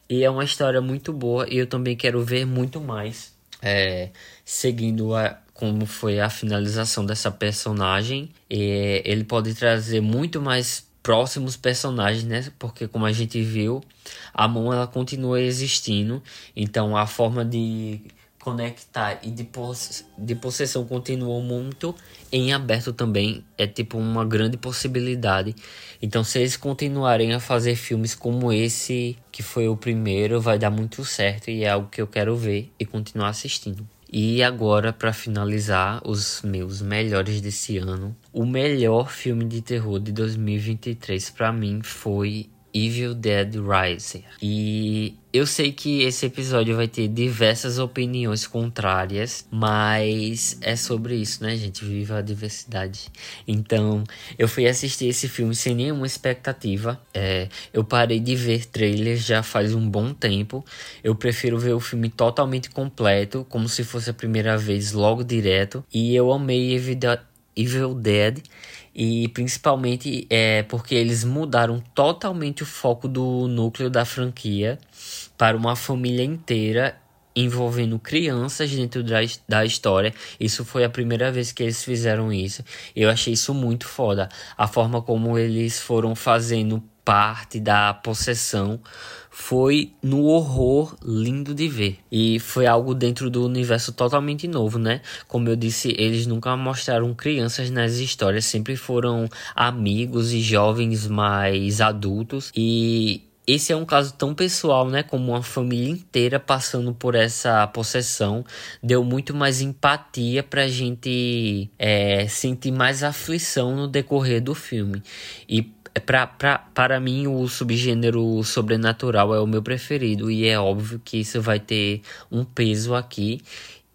Speaker 6: E é uma história muito boa e eu também quero ver muito mais é, seguindo a, como foi a finalização dessa personagem. Ele pode trazer muito mais próximos personagens, né? Porque como a gente viu, a mão ela continua existindo. Então a forma de conectar e de, poss de possessão continuou muito em aberto também. É tipo uma grande possibilidade. Então se eles continuarem a fazer filmes como esse, que foi o primeiro, vai dar muito certo e é algo que eu quero ver e continuar assistindo. E agora, para finalizar os meus melhores desse ano, o melhor filme de terror de 2023 para mim foi Evil Dead Rising. E eu sei que esse episódio vai ter diversas opiniões contrárias, mas é sobre isso, né, gente? Viva a diversidade. Então, eu fui assistir esse filme sem nenhuma expectativa. É, eu parei de ver trailers já faz um bom tempo. Eu prefiro ver o filme totalmente completo, como se fosse a primeira vez, logo direto. E eu amei Evil Dead e principalmente é porque eles mudaram totalmente o foco do núcleo da franquia para uma família inteira envolvendo crianças dentro da, da história. Isso foi a primeira vez que eles fizeram isso. Eu achei isso muito foda. A forma como eles foram fazendo parte da possessão foi no horror lindo de ver. E foi algo dentro do universo totalmente novo, né? Como eu disse, eles nunca mostraram crianças nas histórias, sempre foram amigos e jovens mais adultos. E esse é um caso tão pessoal, né? Como uma família inteira passando por essa possessão. Deu muito mais empatia pra gente é, sentir mais aflição no decorrer do filme. E pra, pra, para mim, o subgênero sobrenatural é o meu preferido. E é óbvio que isso vai ter um peso aqui.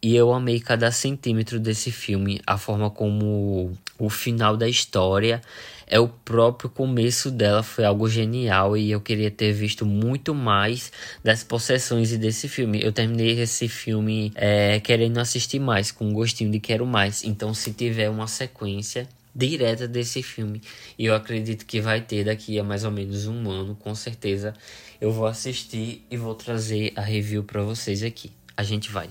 Speaker 6: E eu amei cada centímetro desse filme, a forma como o final da história é o próprio começo dela foi algo genial e eu queria ter visto muito mais das possessões e desse filme. Eu terminei esse filme é, querendo assistir mais, com um gostinho de quero mais. Então, se tiver uma sequência direta desse filme, e eu acredito que vai ter daqui a mais ou menos um ano, com certeza. Eu vou assistir e vou trazer a review para vocês aqui. A gente vai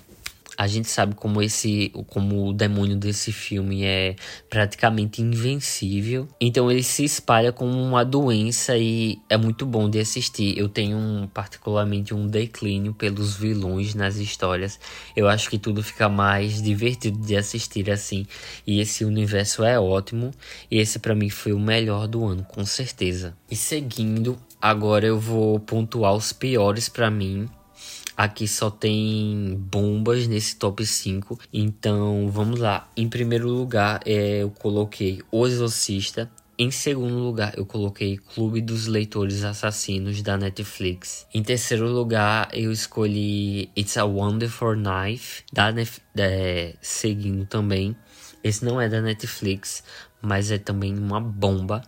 Speaker 6: a gente sabe como esse como o demônio desse filme é praticamente invencível. Então ele se espalha como uma doença e é muito bom de assistir. Eu tenho um, particularmente um declínio pelos vilões nas histórias. Eu acho que tudo fica mais divertido de assistir assim. E esse universo é ótimo. E esse para mim foi o melhor do ano com certeza. E seguindo agora eu vou pontuar os piores para mim Aqui só tem bombas nesse top 5. Então vamos lá. Em primeiro lugar, é, eu coloquei O Exorcista. Em segundo lugar, eu coloquei Clube dos Leitores Assassinos da Netflix. Em terceiro lugar, eu escolhi It's a Wonderful Knife da Nef é, seguindo também. Esse não é da Netflix, mas é também uma bomba.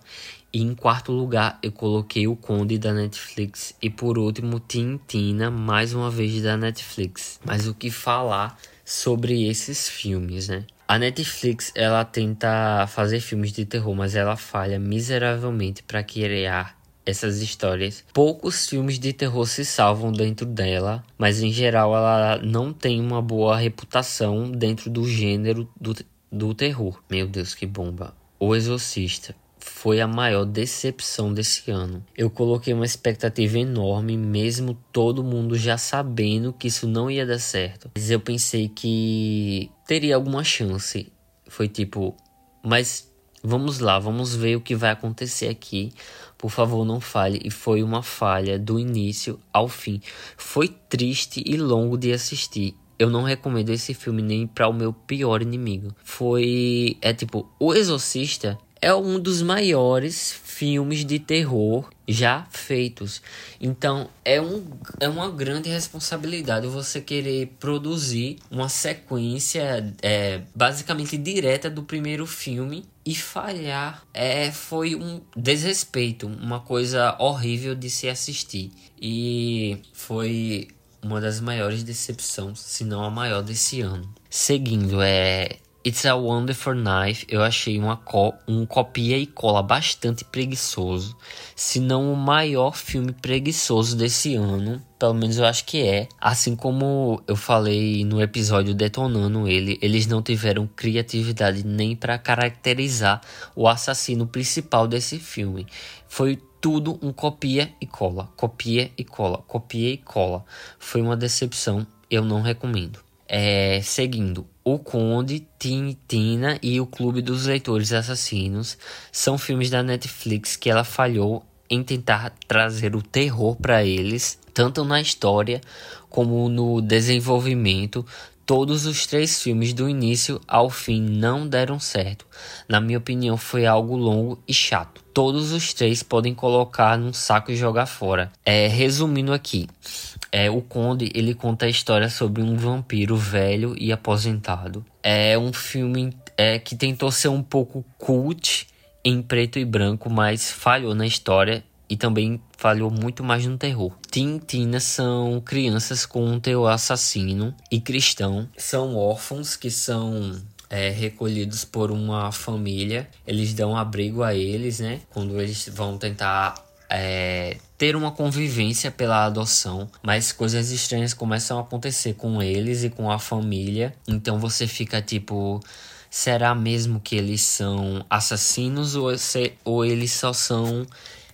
Speaker 6: E em quarto lugar, eu coloquei o Conde da Netflix. E por último, Tintina, mais uma vez da Netflix. Mas o que falar sobre esses filmes, né? A Netflix, ela tenta fazer filmes de terror, mas ela falha miseravelmente para criar essas histórias. Poucos filmes de terror se salvam dentro dela, mas em geral ela não tem uma boa reputação dentro do gênero do, do terror. Meu Deus, que bomba. O Exorcista foi a maior decepção desse ano. Eu coloquei uma expectativa enorme, mesmo todo mundo já sabendo que isso não ia dar certo. Mas eu pensei que teria alguma chance. Foi tipo, mas vamos lá, vamos ver o que vai acontecer aqui. Por favor, não falhe. E foi uma falha do início ao fim. Foi triste e longo de assistir. Eu não recomendo esse filme nem para o meu pior inimigo. Foi. É tipo, O Exorcista é um dos maiores filmes de terror já feitos. Então é, um, é uma grande responsabilidade você querer produzir uma sequência é, basicamente direta do primeiro filme e falhar é, foi um desrespeito, uma coisa horrível de se assistir. E foi uma das maiores decepções, se não a maior desse ano. Seguindo, é It's a Wonderful Knife eu achei uma co um copia e cola bastante preguiçoso, se não o maior filme preguiçoso desse ano, pelo menos eu acho que é. Assim como eu falei no episódio detonando ele, eles não tiveram criatividade nem para caracterizar o assassino principal desse filme. Foi tudo um copia e cola, copia e cola, copia e cola. Foi uma decepção, eu não recomendo. É, seguindo, o Conde, Tintina e O Clube dos Leitores Assassinos são filmes da Netflix que ela falhou em tentar trazer o terror para eles, tanto na história como no desenvolvimento. Todos os três filmes, do início ao fim, não deram certo. Na minha opinião, foi algo longo e chato. Todos os três podem colocar num saco e jogar fora. É, resumindo aqui, é, o Conde ele conta a história sobre um vampiro velho e aposentado. É um filme é, que tentou ser um pouco cult em preto e branco, mas falhou na história e também falhou muito mais no terror. Tintina são crianças com um teor assassino e cristão. São órfãos que são é, recolhidos por uma família. Eles dão abrigo a eles, né? Quando eles vão tentar é, ter uma convivência pela adoção, mas coisas estranhas começam a acontecer com eles e com a família. Então você fica tipo. Será mesmo que eles são assassinos ou, se, ou eles só são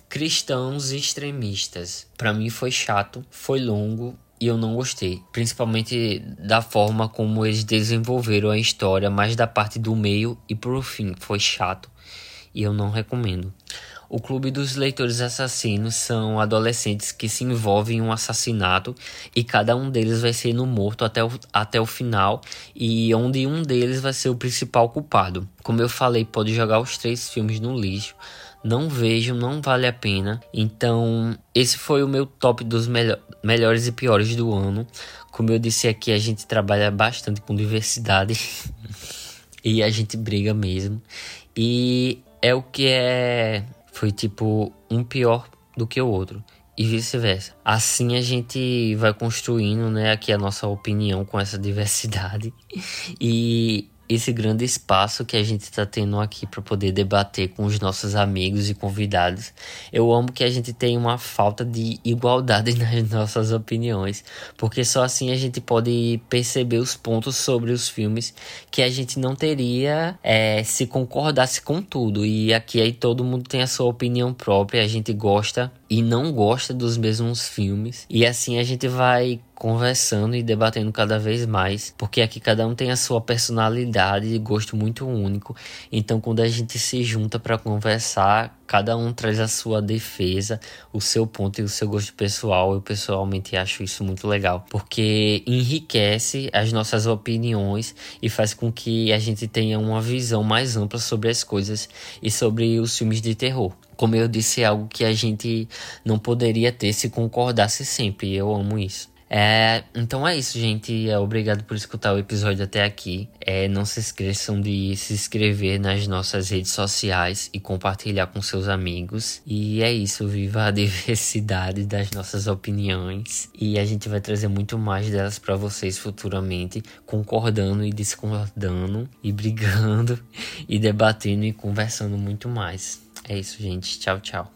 Speaker 6: cristãos extremistas? Para mim foi chato, foi longo e eu não gostei, principalmente da forma como eles desenvolveram a história, mais da parte do meio e pro fim foi chato e eu não recomendo. O Clube dos Leitores Assassinos são adolescentes que se envolvem em um assassinato e cada um deles vai sendo morto até o, até o final e onde um deles vai ser o principal culpado. Como eu falei, pode jogar os três filmes no lixo. Não vejo, não vale a pena. Então, esse foi o meu top dos melho melhores e piores do ano. Como eu disse aqui, a gente trabalha bastante com diversidade e a gente briga mesmo. E é o que é foi tipo um pior do que o outro e vice-versa. Assim a gente vai construindo, né, aqui a nossa opinião com essa diversidade e esse grande espaço que a gente está tendo aqui para poder debater com os nossos amigos e convidados. Eu amo que a gente tem uma falta de igualdade nas nossas opiniões, porque só assim a gente pode perceber os pontos sobre os filmes que a gente não teria é, se concordasse com tudo. E aqui aí todo mundo tem a sua opinião própria, a gente gosta e não gosta dos mesmos filmes. E assim a gente vai conversando e debatendo cada vez mais, porque aqui cada um tem a sua personalidade e gosto muito único. Então, quando a gente se junta para conversar, cada um traz a sua defesa, o seu ponto e o seu gosto pessoal. Eu pessoalmente acho isso muito legal, porque enriquece as nossas opiniões e faz com que a gente tenha uma visão mais ampla sobre as coisas e sobre os filmes de terror como eu disse, é algo que a gente não poderia ter se concordasse sempre. Eu amo isso. É, então é isso, gente. É, obrigado por escutar o episódio até aqui. É, não se esqueçam de se inscrever nas nossas redes sociais e compartilhar com seus amigos. E é isso, viva a diversidade das nossas opiniões. E a gente vai trazer muito mais delas para vocês futuramente, concordando e discordando, e brigando, e debatendo e conversando muito mais. É isso, gente. Tchau, tchau.